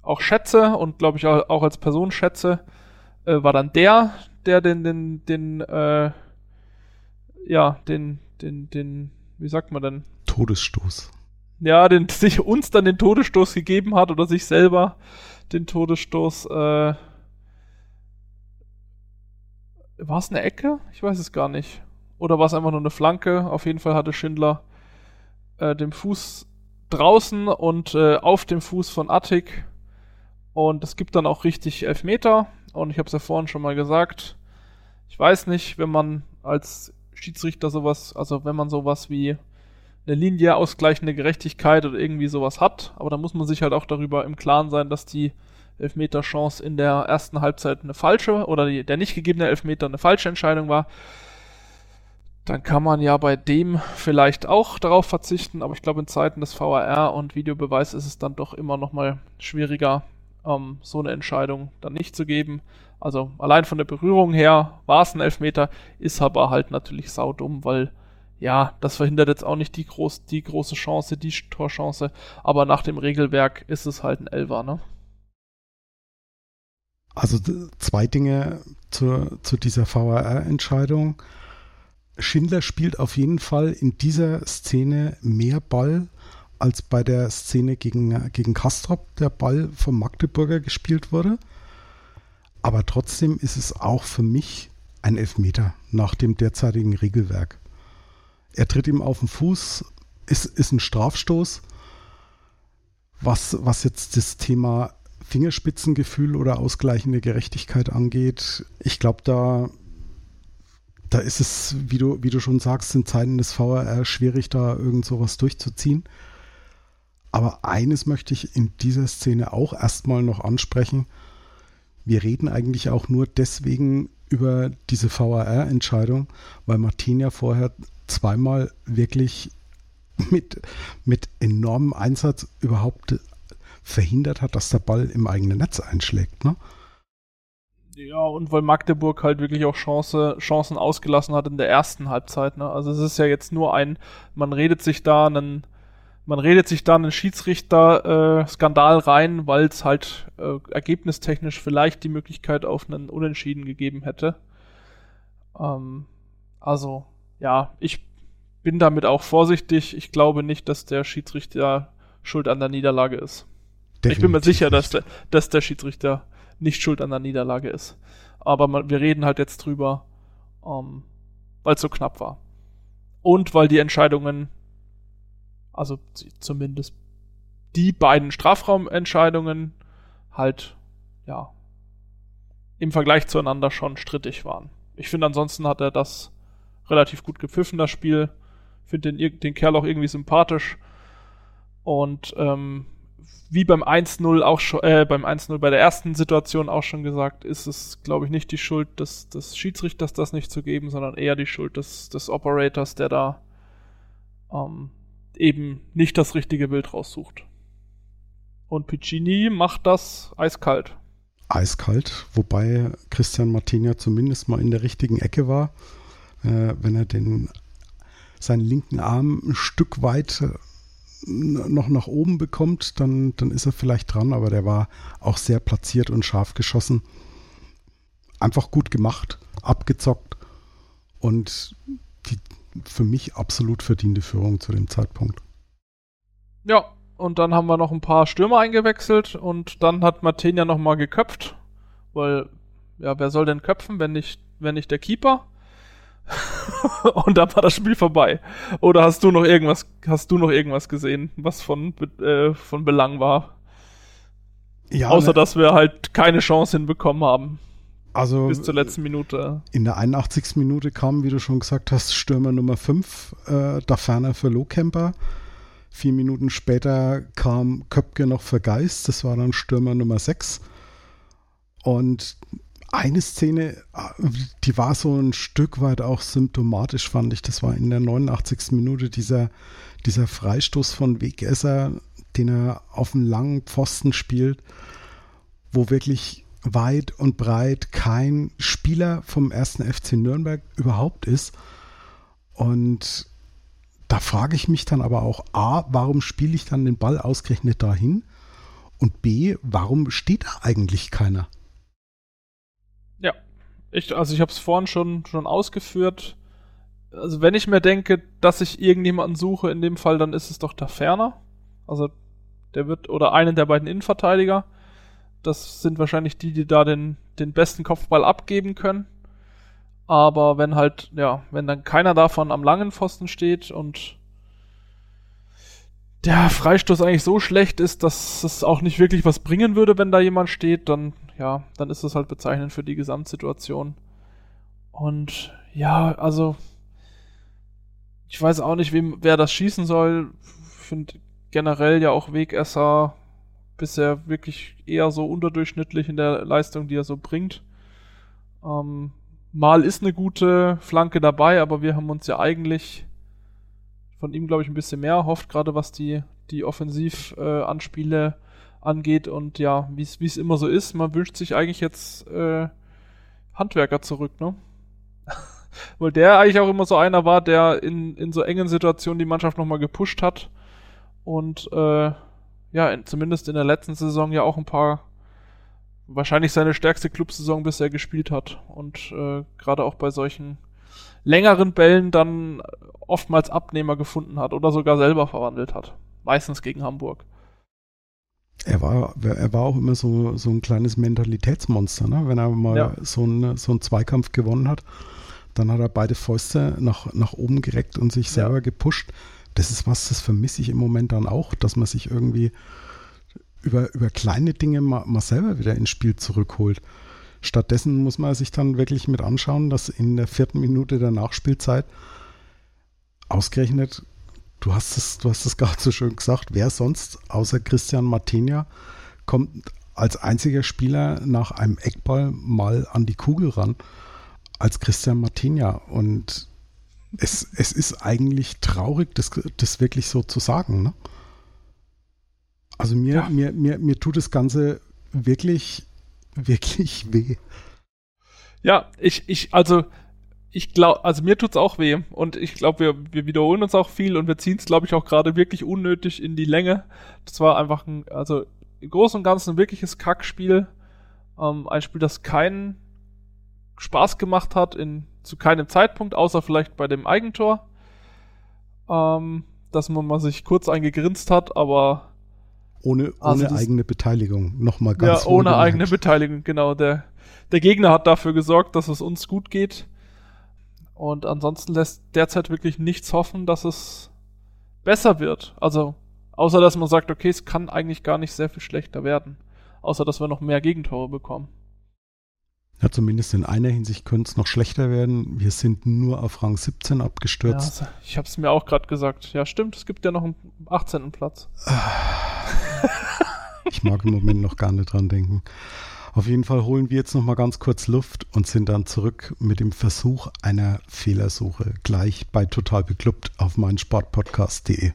auch schätze und glaube ich auch als Person schätze, äh, war dann der, der den, den, den, äh, ja, den, den, den, wie sagt man denn? Todesstoß. Ja, den (laughs) sich uns dann den Todesstoß gegeben hat oder sich selber den Todesstoß, äh, war es eine Ecke? Ich weiß es gar nicht. Oder war es einfach nur eine Flanke? Auf jeden Fall hatte Schindler äh, den Fuß draußen und äh, auf dem Fuß von Attic. Und es gibt dann auch richtig Elfmeter. Und ich habe es ja vorhin schon mal gesagt. Ich weiß nicht, wenn man als Schiedsrichter sowas, also wenn man sowas wie eine Linie ausgleichende Gerechtigkeit oder irgendwie sowas hat, aber da muss man sich halt auch darüber im Klaren sein, dass die Elfmeter-Chance in der ersten Halbzeit eine falsche oder die, der nicht gegebene Elfmeter eine falsche Entscheidung war. Dann kann man ja bei dem vielleicht auch darauf verzichten, aber ich glaube in Zeiten des VAR und Videobeweis ist es dann doch immer noch mal schwieriger, ähm, so eine Entscheidung dann nicht zu geben. Also allein von der Berührung her war es ein Elfmeter, ist aber halt natürlich saudumm, weil ja, das verhindert jetzt auch nicht die, groß, die große Chance, die Torchance, aber nach dem Regelwerk ist es halt ein Elfer, ne? Also zwei Dinge zur, zu dieser VAR-Entscheidung. Schindler spielt auf jeden Fall in dieser Szene mehr Ball als bei der Szene gegen, gegen Kastrop, der Ball vom Magdeburger gespielt wurde. Aber trotzdem ist es auch für mich ein Elfmeter nach dem derzeitigen Regelwerk. Er tritt ihm auf den Fuß, ist, ist ein Strafstoß. Was, was jetzt das Thema Fingerspitzengefühl oder ausgleichende Gerechtigkeit angeht, ich glaube, da, da ist es, wie du, wie du schon sagst, in Zeiten des VRR schwierig, da irgend sowas durchzuziehen. Aber eines möchte ich in dieser Szene auch erstmal noch ansprechen. Wir reden eigentlich auch nur deswegen über diese VAR-Entscheidung, weil Martin ja vorher zweimal wirklich mit, mit enormem Einsatz überhaupt verhindert hat, dass der Ball im eigenen Netz einschlägt. Ne? Ja, und weil Magdeburg halt wirklich auch Chance, Chancen ausgelassen hat in der ersten Halbzeit. Ne? Also es ist ja jetzt nur ein, man redet sich da einen man redet sich da einen Schiedsrichter-Skandal äh, rein, weil es halt äh, ergebnistechnisch vielleicht die Möglichkeit auf einen Unentschieden gegeben hätte. Ähm, also, ja, ich bin damit auch vorsichtig. Ich glaube nicht, dass der Schiedsrichter schuld an der Niederlage ist. Definitiv ich bin mir sicher, dass der, dass der Schiedsrichter nicht schuld an der Niederlage ist. Aber man, wir reden halt jetzt drüber, ähm, weil es so knapp war. Und weil die Entscheidungen also zumindest die beiden Strafraumentscheidungen halt, ja, im Vergleich zueinander schon strittig waren. Ich finde, ansonsten hat er das relativ gut gepfiffen, das Spiel. Finde den, den Kerl auch irgendwie sympathisch. Und ähm, wie beim 1-0 auch schon, äh, beim 1-0 bei der ersten Situation auch schon gesagt, ist es, glaube ich, nicht die Schuld des, des Schiedsrichters, das nicht zu geben, sondern eher die Schuld des, des Operators, der da ähm, eben nicht das richtige Bild raussucht. Und Piccini macht das eiskalt. Eiskalt, wobei Christian Martin ja zumindest mal in der richtigen Ecke war. Äh, wenn er den seinen linken Arm ein Stück weit äh, noch nach oben bekommt, dann, dann ist er vielleicht dran, aber der war auch sehr platziert und scharf geschossen. Einfach gut gemacht, abgezockt und die, für mich absolut verdiente Führung zu dem Zeitpunkt. Ja, und dann haben wir noch ein paar Stürmer eingewechselt und dann hat Martin ja nochmal geköpft, weil, ja, wer soll denn köpfen, wenn nicht, wenn nicht der Keeper? (laughs) und dann war das Spiel vorbei. Oder hast du noch irgendwas, hast du noch irgendwas gesehen, was von, äh, von Belang war? Ja, Außer, ne, dass wir halt keine Chance hinbekommen haben. Also bis zur letzten Minute. In der 81. Minute kam, wie du schon gesagt hast, Stürmer Nummer 5, äh, da ferner für Lohkemper. Vier Minuten später kam Köpke noch für Geist, das war dann Stürmer Nummer 6. Und eine Szene, die war so ein Stück weit auch symptomatisch, fand ich. Das war in der 89. Minute dieser, dieser Freistoß von Wegesser, den er auf dem langen Pfosten spielt, wo wirklich weit und breit kein Spieler vom ersten FC Nürnberg überhaupt ist. Und da frage ich mich dann aber auch, a, warum spiele ich dann den Ball ausgerechnet dahin? Und b, warum steht da eigentlich keiner? Ja, ich, also ich habe es vorhin schon, schon ausgeführt. Also wenn ich mir denke, dass ich irgendjemanden suche, in dem Fall, dann ist es doch der Ferner. Also der wird, oder einen der beiden Innenverteidiger. Das sind wahrscheinlich die, die da den, den besten Kopfball abgeben können. Aber wenn halt, ja, wenn dann keiner davon am langen Pfosten steht und der Freistoß eigentlich so schlecht ist, dass es auch nicht wirklich was bringen würde, wenn da jemand steht, dann, ja, dann ist das halt bezeichnend für die Gesamtsituation. Und ja, also ich weiß auch nicht, wem, wer das schießen soll. Ich finde generell ja auch Wegesser bisher wirklich eher so unterdurchschnittlich in der Leistung, die er so bringt. Ähm, mal ist eine gute Flanke dabei, aber wir haben uns ja eigentlich von ihm, glaube ich, ein bisschen mehr erhofft, gerade was die, die Offensivanspiele äh, angeht. Und ja, wie es immer so ist, man wünscht sich eigentlich jetzt äh, Handwerker zurück, ne? (laughs) Weil der eigentlich auch immer so einer war, der in, in so engen Situationen die Mannschaft nochmal gepusht hat. Und äh, ja, in, zumindest in der letzten Saison ja auch ein paar, wahrscheinlich seine stärkste Clubsaison bisher gespielt hat. Und äh, gerade auch bei solchen längeren Bällen dann oftmals Abnehmer gefunden hat oder sogar selber verwandelt hat. Meistens gegen Hamburg. Er war, er war auch immer so, so ein kleines Mentalitätsmonster, ne? Wenn er mal ja. so, einen, so einen Zweikampf gewonnen hat, dann hat er beide Fäuste nach, nach oben gereckt und sich selber ja. gepusht. Das ist was, das vermisse ich im Moment dann auch, dass man sich irgendwie über, über kleine Dinge mal, mal selber wieder ins Spiel zurückholt. Stattdessen muss man sich dann wirklich mit anschauen, dass in der vierten Minute der Nachspielzeit ausgerechnet, du hast es, du hast es (laughs) gerade so schön gesagt, wer sonst außer Christian Martinia kommt als einziger Spieler nach einem Eckball mal an die Kugel ran als Christian Martinia. Und es, es ist eigentlich traurig, das, das wirklich so zu sagen. Ne? Also mir, ja. mir, mir, mir tut das Ganze wirklich, wirklich weh. Ja, ich, ich, also ich glaube, also mir tut's auch weh und ich glaube, wir, wir wiederholen uns auch viel und wir ziehen es, glaube ich, auch gerade wirklich unnötig in die Länge. Das war einfach ein, also im Großen und Ganzen ein wirkliches Kackspiel. Ähm, ein Spiel, das keinen Spaß gemacht hat, in, zu keinem Zeitpunkt, außer vielleicht bei dem Eigentor. Ähm, dass man mal sich kurz eingegrinst hat, aber ohne, also ohne eigene Beteiligung, nochmal ganz Ja, ohne eigene Beteiligung, genau. Der, der Gegner hat dafür gesorgt, dass es uns gut geht. Und ansonsten lässt derzeit wirklich nichts hoffen, dass es besser wird. Also, außer dass man sagt, okay, es kann eigentlich gar nicht sehr viel schlechter werden. Außer dass wir noch mehr Gegentore bekommen. Ja, zumindest in einer Hinsicht könnte es noch schlechter werden. Wir sind nur auf Rang 17 abgestürzt. Ja, ich habe es mir auch gerade gesagt. Ja, stimmt, es gibt ja noch einen 18. Platz. (laughs) ich mag im Moment noch gar nicht dran denken. Auf jeden Fall holen wir jetzt noch mal ganz kurz Luft und sind dann zurück mit dem Versuch einer Fehlersuche gleich bei Total Beklubbt auf meinsportpodcast.de.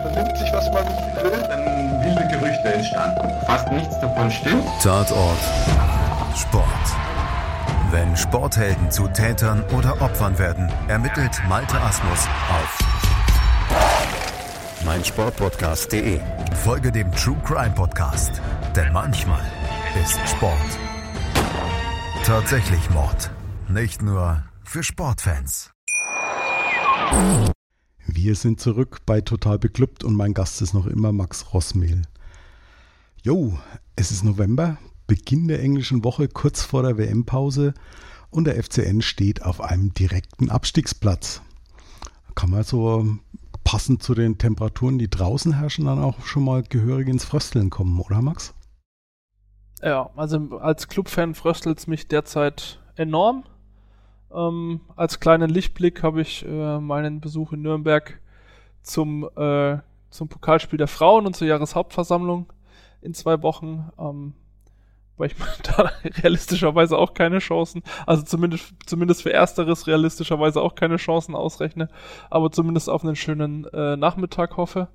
Vernimmt sich, Gerüchte entstanden. Fast nichts davon stimmt. Tatort Sport. Wenn Sporthelden zu Tätern oder Opfern werden, ermittelt Malte Asmus auf meinsportpodcast.de. Folge dem True Crime Podcast, denn manchmal ist Sport tatsächlich Mord. Nicht nur für Sportfans. Wir sind zurück bei Total Beklubbt und mein Gast ist noch immer Max Rossmehl. Jo, es ist November, Beginn der englischen Woche, kurz vor der WM-Pause und der FCN steht auf einem direkten Abstiegsplatz. Kann man so passend zu den Temperaturen, die draußen herrschen, dann auch schon mal gehörig ins Frösteln kommen, oder Max? Ja, also als Clubfan fröstelt es mich derzeit enorm. Ähm, als kleinen Lichtblick habe ich äh, meinen Besuch in Nürnberg zum, äh, zum Pokalspiel der Frauen und zur Jahreshauptversammlung in zwei Wochen. Ähm, weil ich (laughs) da realistischerweise auch keine Chancen, also zumindest, zumindest für Ersteres realistischerweise auch keine Chancen ausrechne, aber zumindest auf einen schönen äh, Nachmittag hoffe.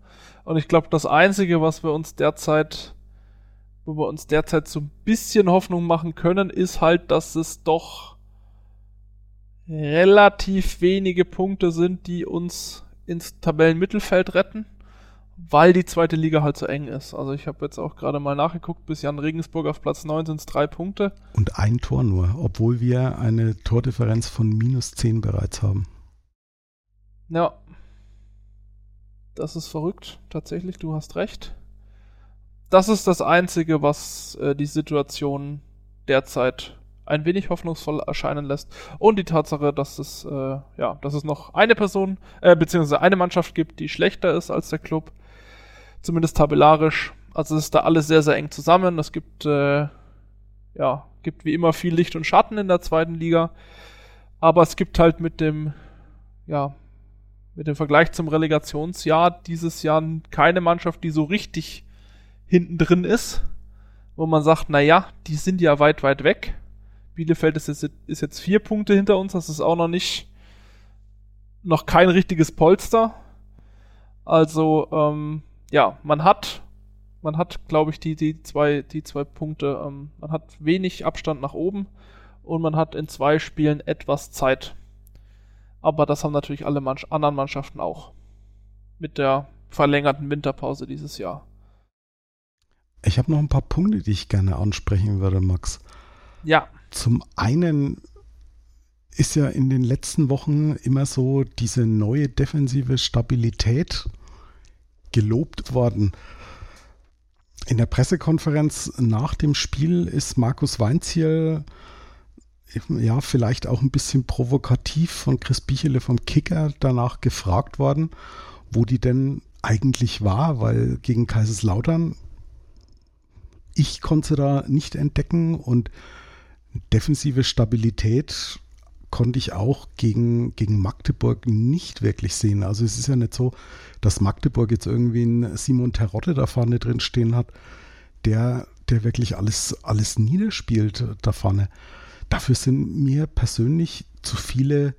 Und ich glaube, das Einzige, was wir uns derzeit, wo wir uns derzeit so ein bisschen Hoffnung machen können, ist halt, dass es doch relativ wenige Punkte sind, die uns ins Tabellenmittelfeld retten weil die zweite Liga halt so eng ist. Also ich habe jetzt auch gerade mal nachgeguckt, bis Jan Regensburg auf Platz 9 sind es drei Punkte. Und ein Tor nur, obwohl wir eine Tordifferenz von minus 10 bereits haben. Ja. Das ist verrückt, tatsächlich, du hast recht. Das ist das Einzige, was äh, die Situation derzeit ein wenig hoffnungsvoll erscheinen lässt. Und die Tatsache, dass es, äh, ja, dass es noch eine Person, äh, beziehungsweise eine Mannschaft gibt, die schlechter ist als der Club zumindest tabellarisch. Also es ist da alles sehr, sehr eng zusammen. Es gibt, äh, ja, gibt wie immer viel Licht und Schatten in der zweiten Liga. Aber es gibt halt mit dem, ja, mit dem Vergleich zum Relegationsjahr dieses Jahr keine Mannschaft, die so richtig hinten drin ist, wo man sagt, naja, die sind ja weit, weit weg. Bielefeld ist jetzt, ist jetzt vier Punkte hinter uns, das ist auch noch nicht, noch kein richtiges Polster. Also, ähm, ja, man hat, man hat, glaube ich, die, die zwei, die zwei Punkte, ähm, man hat wenig Abstand nach oben und man hat in zwei Spielen etwas Zeit. Aber das haben natürlich alle Mann anderen Mannschaften auch. Mit der verlängerten Winterpause dieses Jahr. Ich habe noch ein paar Punkte, die ich gerne ansprechen würde, Max. Ja. Zum einen ist ja in den letzten Wochen immer so diese neue defensive Stabilität gelobt worden. In der Pressekonferenz nach dem Spiel ist Markus Weinziel ja vielleicht auch ein bisschen provokativ von Chris Bichele vom Kicker danach gefragt worden, wo die denn eigentlich war, weil gegen Kaiserslautern ich konnte da nicht entdecken und defensive Stabilität konnte ich auch gegen, gegen Magdeburg nicht wirklich sehen. Also es ist ja nicht so, dass Magdeburg jetzt irgendwie einen Simon Terotte da vorne drin stehen hat, der, der wirklich alles, alles niederspielt da vorne. Dafür sind mir persönlich zu viele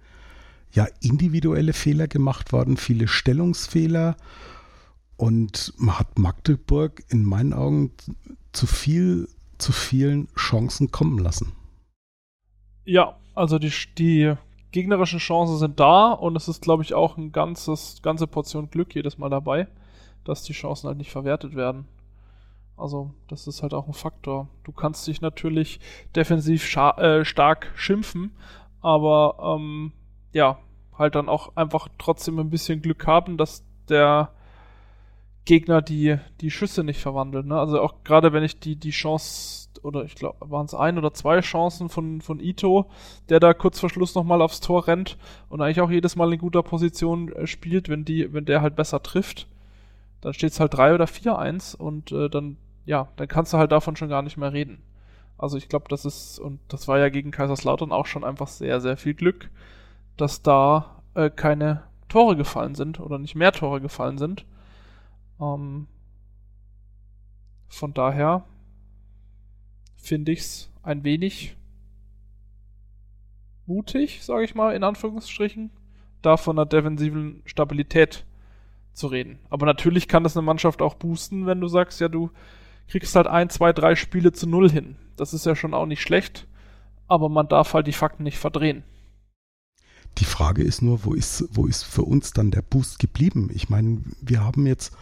ja, individuelle Fehler gemacht worden, viele Stellungsfehler. Und man hat Magdeburg in meinen Augen zu viel, zu vielen Chancen kommen lassen. Ja, also die, die gegnerischen Chancen sind da und es ist, glaube ich, auch ein ganzes, ganze Portion Glück jedes Mal dabei, dass die Chancen halt nicht verwertet werden. Also, das ist halt auch ein Faktor. Du kannst dich natürlich defensiv äh, stark schimpfen, aber ähm, ja, halt dann auch einfach trotzdem ein bisschen Glück haben, dass der Gegner die, die Schüsse nicht verwandelt. Ne? Also auch gerade wenn ich die, die Chance, oder ich glaube, waren es ein oder zwei Chancen von, von Ito, der da kurz vor Schluss nochmal aufs Tor rennt und eigentlich auch jedes Mal in guter Position äh, spielt, wenn die, wenn der halt besser trifft, dann steht es halt 3 oder 4-1 und äh, dann, ja, dann kannst du halt davon schon gar nicht mehr reden. Also ich glaube, das ist, und das war ja gegen Kaiserslautern auch schon einfach sehr, sehr viel Glück, dass da äh, keine Tore gefallen sind oder nicht mehr Tore gefallen sind. Ähm, von daher finde ich es ein wenig mutig, sage ich mal, in Anführungsstrichen, da von einer defensiven Stabilität zu reden. Aber natürlich kann das eine Mannschaft auch boosten, wenn du sagst, ja, du kriegst halt ein, zwei, drei Spiele zu null hin. Das ist ja schon auch nicht schlecht, aber man darf halt die Fakten nicht verdrehen. Die Frage ist nur, wo ist, wo ist für uns dann der Boost geblieben? Ich meine, wir haben jetzt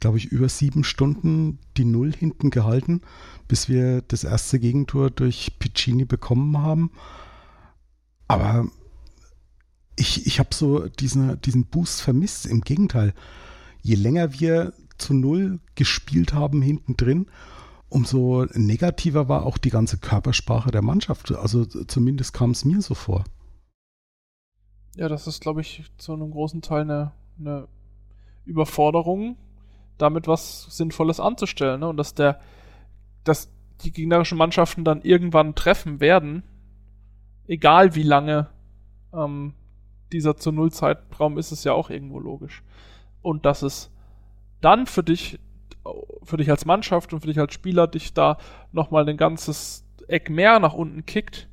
glaube ich, über sieben Stunden die Null hinten gehalten, bis wir das erste Gegentor durch Piccini bekommen haben. Aber ich, ich habe so diesen, diesen Boost vermisst. Im Gegenteil, je länger wir zu Null gespielt haben hinten drin, umso negativer war auch die ganze Körpersprache der Mannschaft. Also zumindest kam es mir so vor. Ja, das ist, glaube ich, zu einem großen Teil eine, eine Überforderung damit was Sinnvolles anzustellen. Ne? Und dass der, dass die gegnerischen Mannschaften dann irgendwann treffen werden, egal wie lange ähm, dieser zu Null Zeitraum ist, ist ja auch irgendwo logisch. Und dass es dann für dich für dich als Mannschaft und für dich als Spieler dich da nochmal ein ganzes Eck mehr nach unten kickt,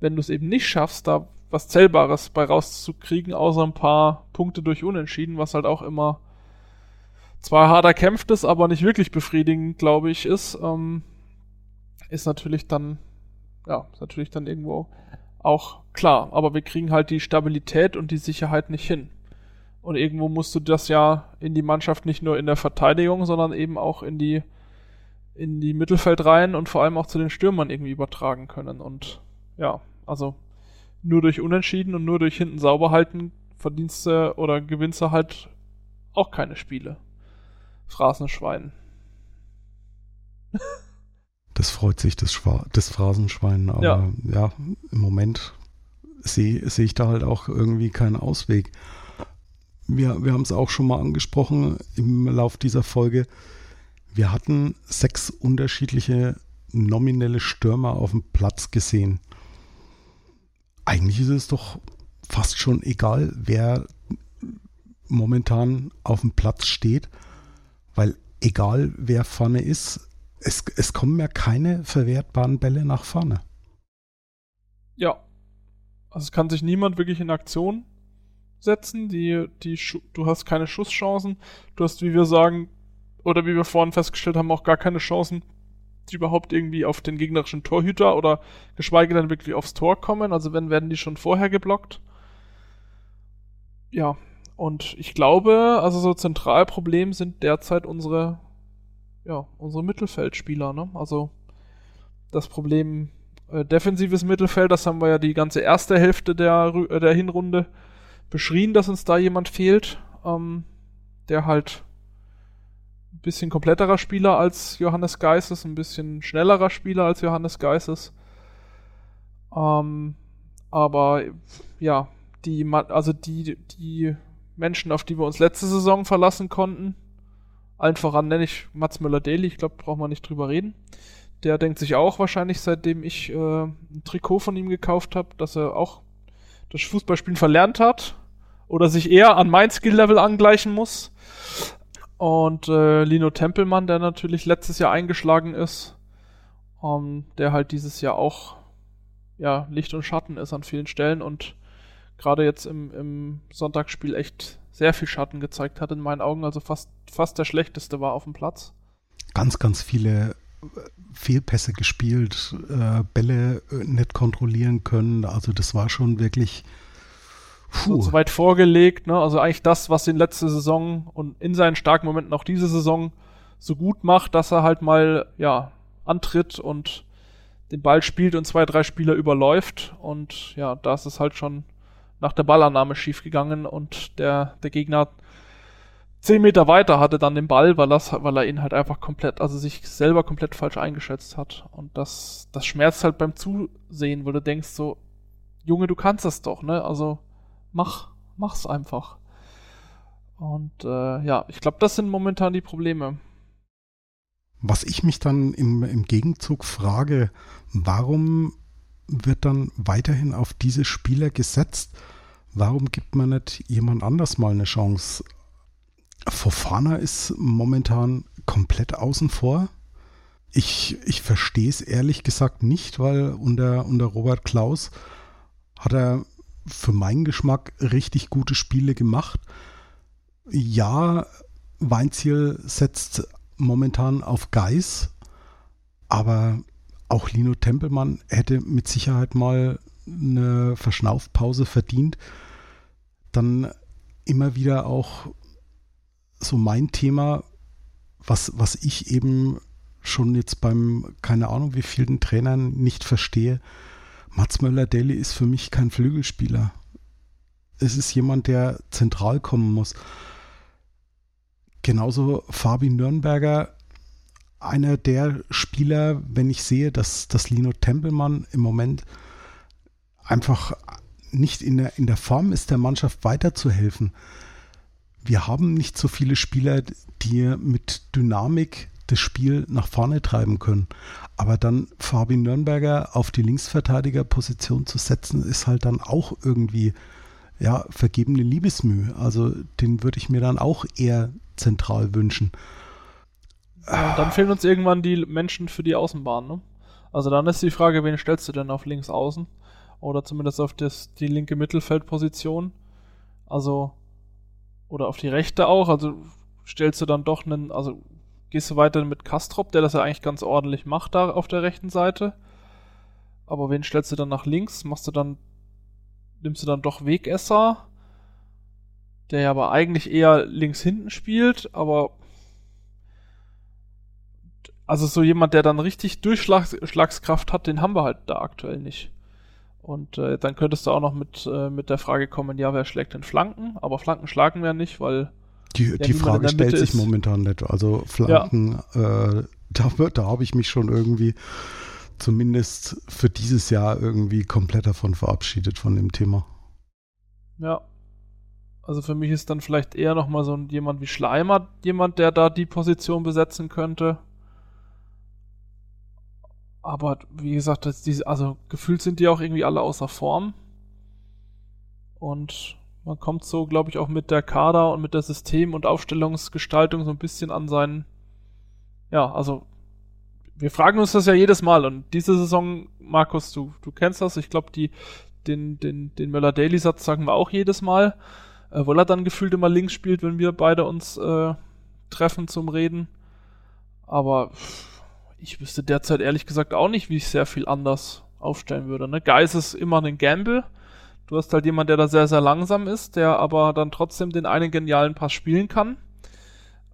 wenn du es eben nicht schaffst, da was Zählbares bei rauszukriegen, außer ein paar Punkte durch Unentschieden, was halt auch immer zwar hart erkämpft ist, aber nicht wirklich befriedigend, glaube ich, ist, ähm, ist natürlich dann, ja, ist natürlich dann irgendwo auch klar. Aber wir kriegen halt die Stabilität und die Sicherheit nicht hin. Und irgendwo musst du das ja in die Mannschaft nicht nur in der Verteidigung, sondern eben auch in die, in die Mittelfeldreihen und vor allem auch zu den Stürmern irgendwie übertragen können. Und ja, also nur durch Unentschieden und nur durch hinten sauber halten verdienst du oder gewinnst du halt auch keine Spiele. Phrasenschwein. Das freut sich, das, Schwa das Phrasenschwein, aber ja, ja im Moment sehe seh ich da halt auch irgendwie keinen Ausweg. Wir, wir haben es auch schon mal angesprochen im Lauf dieser Folge. Wir hatten sechs unterschiedliche nominelle Stürmer auf dem Platz gesehen. Eigentlich ist es doch fast schon egal, wer momentan auf dem Platz steht, weil egal wer vorne ist, es, es kommen ja keine verwertbaren Bälle nach vorne. Ja. Also es kann sich niemand wirklich in Aktion setzen. Die, die, du hast keine Schusschancen. Du hast, wie wir sagen, oder wie wir vorhin festgestellt haben, auch gar keine Chancen, die überhaupt irgendwie auf den gegnerischen Torhüter oder geschweige denn wirklich aufs Tor kommen. Also wenn, werden die schon vorher geblockt. Ja, und ich glaube, also so Zentralproblem sind derzeit unsere, ja, unsere Mittelfeldspieler, ne? Also das Problem äh, defensives Mittelfeld, das haben wir ja die ganze erste Hälfte der, äh, der Hinrunde beschrien, dass uns da jemand fehlt, ähm, der halt ein bisschen kompletterer Spieler als Johannes Geisses, ein bisschen schnellerer Spieler als Johannes Geisses. Ähm, aber ja, die, also die, die Menschen, auf die wir uns letzte Saison verlassen konnten. Allen voran nenne ich Mats Müller-Daly, ich glaube, braucht man nicht drüber reden. Der denkt sich auch wahrscheinlich, seitdem ich äh, ein Trikot von ihm gekauft habe, dass er auch das Fußballspielen verlernt hat oder sich eher an mein Skill-Level angleichen muss. Und äh, Lino Tempelmann, der natürlich letztes Jahr eingeschlagen ist, ähm, der halt dieses Jahr auch ja, Licht und Schatten ist an vielen Stellen und gerade jetzt im, im Sonntagsspiel echt sehr viel Schatten gezeigt hat in meinen Augen, also fast, fast der schlechteste war auf dem Platz. Ganz, ganz viele äh, Fehlpässe gespielt, äh, Bälle äh, nicht kontrollieren können. Also das war schon wirklich puh. So weit vorgelegt. Ne? Also eigentlich das, was ihn letzte Saison und in seinen starken Momenten auch diese Saison so gut macht, dass er halt mal ja antritt und den Ball spielt und zwei, drei Spieler überläuft. Und ja, da ist es halt schon nach der Ballannahme schiefgegangen und der, der Gegner zehn Meter weiter hatte dann den Ball, weil, das, weil er ihn halt einfach komplett, also sich selber komplett falsch eingeschätzt hat. Und das, das schmerzt halt beim Zusehen, weil du denkst so, Junge, du kannst das doch, ne? Also mach, mach's einfach. Und äh, ja, ich glaube, das sind momentan die Probleme. Was ich mich dann im, im Gegenzug frage, warum wird dann weiterhin auf diese Spieler gesetzt. Warum gibt man nicht jemand anders mal eine Chance? Fofana ist momentan komplett außen vor. Ich, ich verstehe es ehrlich gesagt nicht, weil unter, unter Robert Klaus hat er für meinen Geschmack richtig gute Spiele gemacht. Ja, Weinziel setzt momentan auf Geis, aber auch Lino Tempelmann hätte mit Sicherheit mal eine Verschnaufpause verdient. Dann immer wieder auch so mein Thema, was, was ich eben schon jetzt beim, keine Ahnung, wie vielen Trainern nicht verstehe. Mats Möller-Deli ist für mich kein Flügelspieler. Es ist jemand, der zentral kommen muss. Genauso Fabi Nürnberger einer der Spieler, wenn ich sehe, dass, dass Lino Tempelmann im Moment einfach nicht in der, in der Form ist, der Mannschaft weiterzuhelfen. Wir haben nicht so viele Spieler, die mit Dynamik das Spiel nach vorne treiben können. Aber dann Fabi Nürnberger auf die Linksverteidigerposition zu setzen, ist halt dann auch irgendwie ja, vergebene Liebesmühe. Also den würde ich mir dann auch eher zentral wünschen. Und dann fehlen uns irgendwann die Menschen für die Außenbahn, ne? Also dann ist die Frage, wen stellst du denn auf links außen? Oder zumindest auf das, die linke Mittelfeldposition. Also, oder auf die rechte auch. Also stellst du dann doch einen, also gehst du weiter mit Kastrop, der das ja eigentlich ganz ordentlich macht da auf der rechten Seite. Aber wen stellst du dann nach links? Machst du dann, nimmst du dann doch Wegesser, der ja aber eigentlich eher links hinten spielt, aber also so jemand, der dann richtig Durchschlagskraft hat, den haben wir halt da aktuell nicht. Und äh, dann könntest du auch noch mit, äh, mit der Frage kommen, ja, wer schlägt denn Flanken? Aber Flanken schlagen wir nicht, weil. Die, die Frage stellt sich ist. momentan nicht. Also Flanken, ja. äh, da, da habe ich mich schon irgendwie zumindest für dieses Jahr irgendwie komplett davon verabschiedet von dem Thema. Ja. Also für mich ist dann vielleicht eher nochmal so jemand wie Schleimer, jemand, der da die Position besetzen könnte. Aber wie gesagt, das, diese, also gefühlt sind die auch irgendwie alle außer Form. Und man kommt so, glaube ich, auch mit der Kader und mit der System- und Aufstellungsgestaltung so ein bisschen an seinen. Ja, also wir fragen uns das ja jedes Mal. Und diese Saison, Markus, du, du kennst das, ich glaube, den, den, den Möller-Daily-Satz sagen wir auch jedes Mal, äh, weil er dann gefühlt immer links spielt, wenn wir beide uns äh, treffen zum Reden. Aber ich wüsste derzeit ehrlich gesagt auch nicht, wie ich sehr viel anders aufstellen würde. Ne? Geis ist immer ein Gamble. Du hast halt jemand, der da sehr, sehr langsam ist, der aber dann trotzdem den einen genialen Pass spielen kann,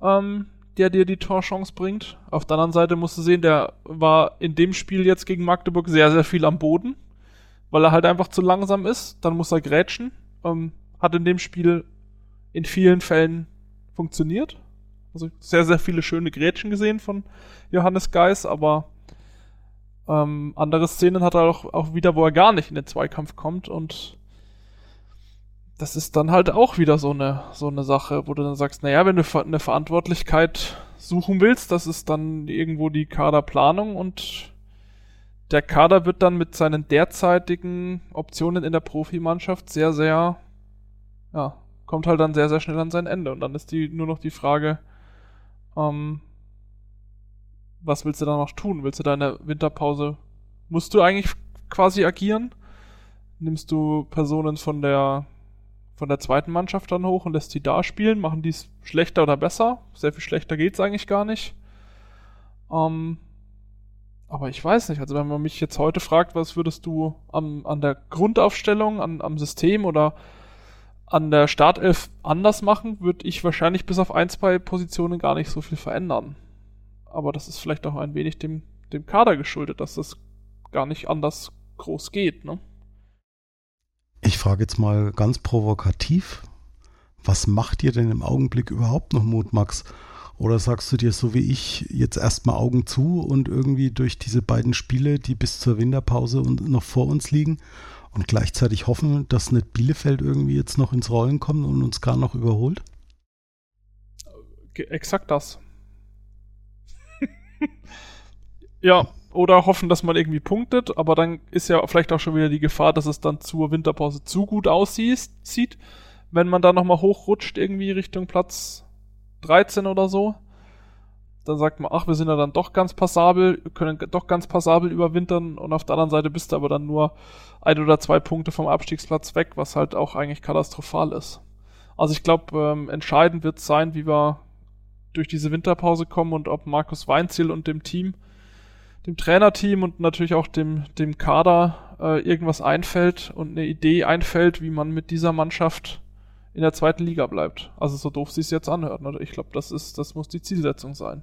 ähm, der dir die Torchance bringt. Auf der anderen Seite musst du sehen, der war in dem Spiel jetzt gegen Magdeburg sehr, sehr viel am Boden, weil er halt einfach zu langsam ist. Dann muss er grätschen. Ähm, hat in dem Spiel in vielen Fällen funktioniert. Also sehr, sehr viele schöne Grätschen gesehen von Johannes Geis, aber ähm, andere Szenen hat er auch, auch wieder, wo er gar nicht in den Zweikampf kommt und das ist dann halt auch wieder so eine, so eine Sache, wo du dann sagst, naja, wenn du eine Verantwortlichkeit suchen willst, das ist dann irgendwo die Kaderplanung und der Kader wird dann mit seinen derzeitigen Optionen in der Profimannschaft sehr, sehr, ja, kommt halt dann sehr, sehr schnell an sein Ende. Und dann ist die nur noch die Frage, ähm, was willst du da noch tun? Willst du deine Winterpause, musst du eigentlich quasi agieren? Nimmst du Personen von der von der zweiten Mannschaft dann hoch und lässt die da spielen? Machen die es schlechter oder besser? Sehr viel schlechter geht's eigentlich gar nicht. Ähm, aber ich weiß nicht. Also wenn man mich jetzt heute fragt, was würdest du am, an der Grundaufstellung, an, am System oder an der Startelf anders machen, würde ich wahrscheinlich bis auf ein, zwei Positionen gar nicht so viel verändern. Aber das ist vielleicht auch ein wenig dem, dem Kader geschuldet, dass das gar nicht anders groß geht, ne? Ich frage jetzt mal ganz provokativ, was macht dir denn im Augenblick überhaupt noch Mut, Max? Oder sagst du dir so wie ich jetzt erstmal Augen zu und irgendwie durch diese beiden Spiele, die bis zur Winterpause noch vor uns liegen und gleichzeitig hoffen, dass nicht Bielefeld irgendwie jetzt noch ins Rollen kommt und uns gar noch überholt? Exakt das. (laughs) ja, oder hoffen, dass man irgendwie punktet, aber dann ist ja vielleicht auch schon wieder die Gefahr, dass es dann zur Winterpause zu gut aussieht, wenn man da nochmal hochrutscht irgendwie Richtung Platz 13 oder so. Dann sagt man, ach, wir sind ja dann doch ganz passabel, können doch ganz passabel überwintern und auf der anderen Seite bist du aber dann nur ein oder zwei Punkte vom Abstiegsplatz weg, was halt auch eigentlich katastrophal ist. Also ich glaube, ähm, entscheidend wird sein, wie wir durch diese Winterpause kommen und ob Markus Weinziel und dem Team dem Trainerteam und natürlich auch dem, dem Kader äh, irgendwas einfällt und eine Idee einfällt, wie man mit dieser Mannschaft in der zweiten Liga bleibt. Also so doof sie es jetzt anhört. Ne? Ich glaube, das ist, das muss die Zielsetzung sein.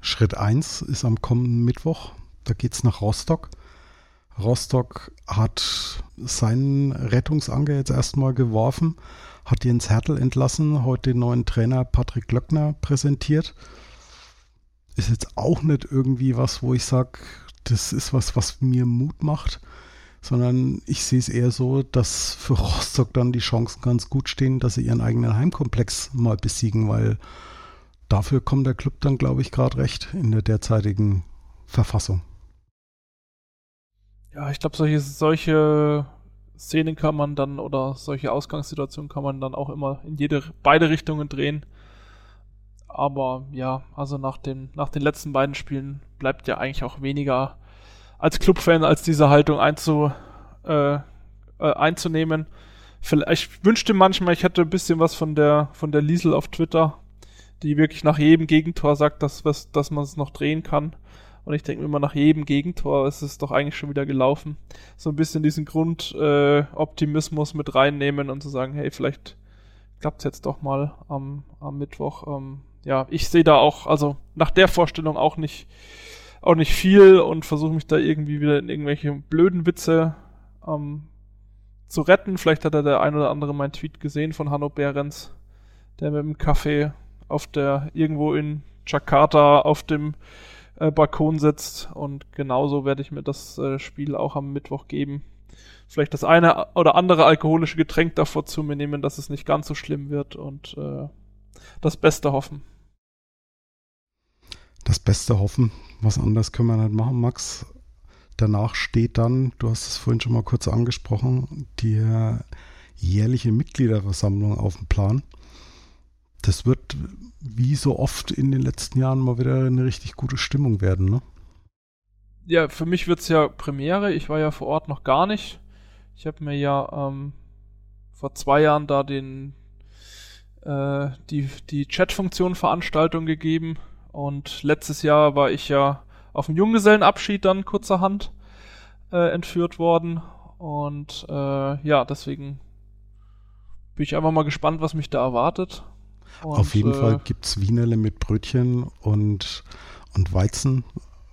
Schritt 1 ist am kommenden Mittwoch. Da geht es nach Rostock. Rostock hat seinen Rettungsanker jetzt erstmal geworfen, hat Jens Hertel entlassen, heute den neuen Trainer Patrick Glöckner präsentiert ist jetzt auch nicht irgendwie was, wo ich sage, das ist was, was mir Mut macht, sondern ich sehe es eher so, dass für Rostock dann die Chancen ganz gut stehen, dass sie ihren eigenen Heimkomplex mal besiegen, weil dafür kommt der Club dann, glaube ich, gerade recht in der derzeitigen Verfassung. Ja, ich glaube, solche, solche Szenen kann man dann oder solche Ausgangssituationen kann man dann auch immer in jede, beide Richtungen drehen aber ja, also nach den, nach den letzten beiden Spielen bleibt ja eigentlich auch weniger als Clubfan als diese Haltung einzu, äh, äh, einzunehmen. Vielleicht, ich wünschte manchmal, ich hätte ein bisschen was von der, von der Liesel auf Twitter, die wirklich nach jedem Gegentor sagt, dass, dass man es noch drehen kann. Und ich denke mir immer, nach jedem Gegentor ist es doch eigentlich schon wieder gelaufen. So ein bisschen diesen Grundoptimismus äh, mit reinnehmen und zu sagen, hey, vielleicht klappt es jetzt doch mal am, am Mittwoch. Ähm, ja, ich sehe da auch, also nach der Vorstellung auch nicht, auch nicht viel und versuche mich da irgendwie wieder in irgendwelche blöden Witze ähm, zu retten. Vielleicht hat er der ein oder andere meinen Tweet gesehen von Hanno Behrens, der mit dem Kaffee auf der irgendwo in Jakarta auf dem äh, Balkon sitzt und genauso werde ich mir das äh, Spiel auch am Mittwoch geben. Vielleicht das eine oder andere alkoholische Getränk davor zu mir nehmen, dass es nicht ganz so schlimm wird und äh, das Beste hoffen. Das Beste hoffen. Was anderes können wir nicht machen, Max. Danach steht dann, du hast es vorhin schon mal kurz angesprochen, die jährliche Mitgliederversammlung auf dem Plan. Das wird wie so oft in den letzten Jahren mal wieder eine richtig gute Stimmung werden, ne? Ja, für mich wird es ja Premiere. Ich war ja vor Ort noch gar nicht. Ich habe mir ja ähm, vor zwei Jahren da den äh, die, die Chat-Funktion Veranstaltung gegeben und letztes Jahr war ich ja auf dem Junggesellenabschied dann kurzerhand äh, entführt worden. Und äh, ja, deswegen bin ich einfach mal gespannt, was mich da erwartet. Und, auf jeden äh, Fall gibt es Wienerle mit Brötchen und, und Weizen.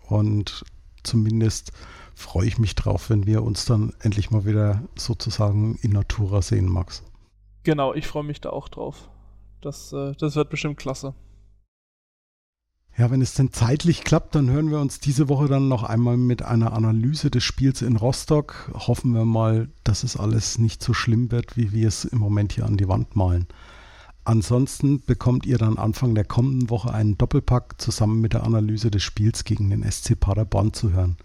Und zumindest freue ich mich drauf, wenn wir uns dann endlich mal wieder sozusagen in Natura sehen, Max. Genau, ich freue mich da auch drauf. Das, äh, das wird bestimmt klasse. Ja, wenn es denn zeitlich klappt, dann hören wir uns diese Woche dann noch einmal mit einer Analyse des Spiels in Rostock. Hoffen wir mal, dass es alles nicht so schlimm wird, wie wir es im Moment hier an die Wand malen. Ansonsten bekommt ihr dann Anfang der kommenden Woche einen Doppelpack zusammen mit der Analyse des Spiels gegen den SC Paderborn zu hören.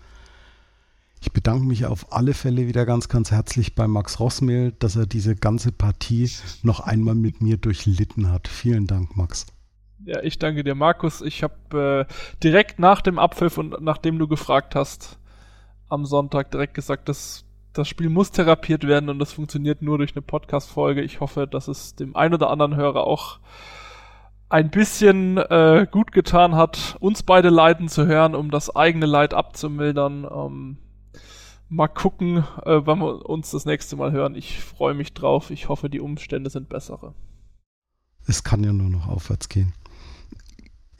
Ich bedanke mich auf alle Fälle wieder ganz, ganz herzlich bei Max Rossmehl, dass er diese ganze Partie noch einmal mit mir durchlitten hat. Vielen Dank, Max. Ja, ich danke dir, Markus. Ich habe äh, direkt nach dem Abpfiff und nachdem du gefragt hast, am Sonntag direkt gesagt, dass das Spiel muss therapiert werden und das funktioniert nur durch eine Podcast-Folge. Ich hoffe, dass es dem einen oder anderen Hörer auch ein bisschen äh, gut getan hat, uns beide leiden zu hören, um das eigene Leid abzumildern. Ähm, mal gucken, äh, wann wir uns das nächste Mal hören. Ich freue mich drauf. Ich hoffe, die Umstände sind bessere. Es kann ja nur noch aufwärts gehen.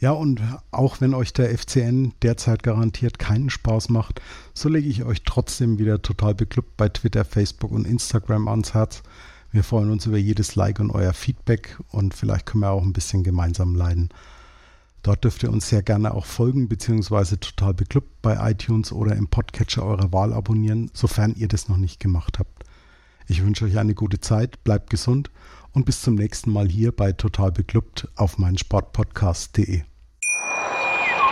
Ja, und auch wenn euch der FCN derzeit garantiert keinen Spaß macht, so lege ich euch trotzdem wieder total beklubbt bei Twitter, Facebook und Instagram ans Herz. Wir freuen uns über jedes Like und euer Feedback und vielleicht können wir auch ein bisschen gemeinsam leiden. Dort dürft ihr uns sehr gerne auch folgen bzw. total beklubbt bei iTunes oder im Podcatcher eurer Wahl abonnieren, sofern ihr das noch nicht gemacht habt. Ich wünsche euch eine gute Zeit, bleibt gesund und bis zum nächsten Mal hier bei Total Beklubbt auf meinsportpodcast.de.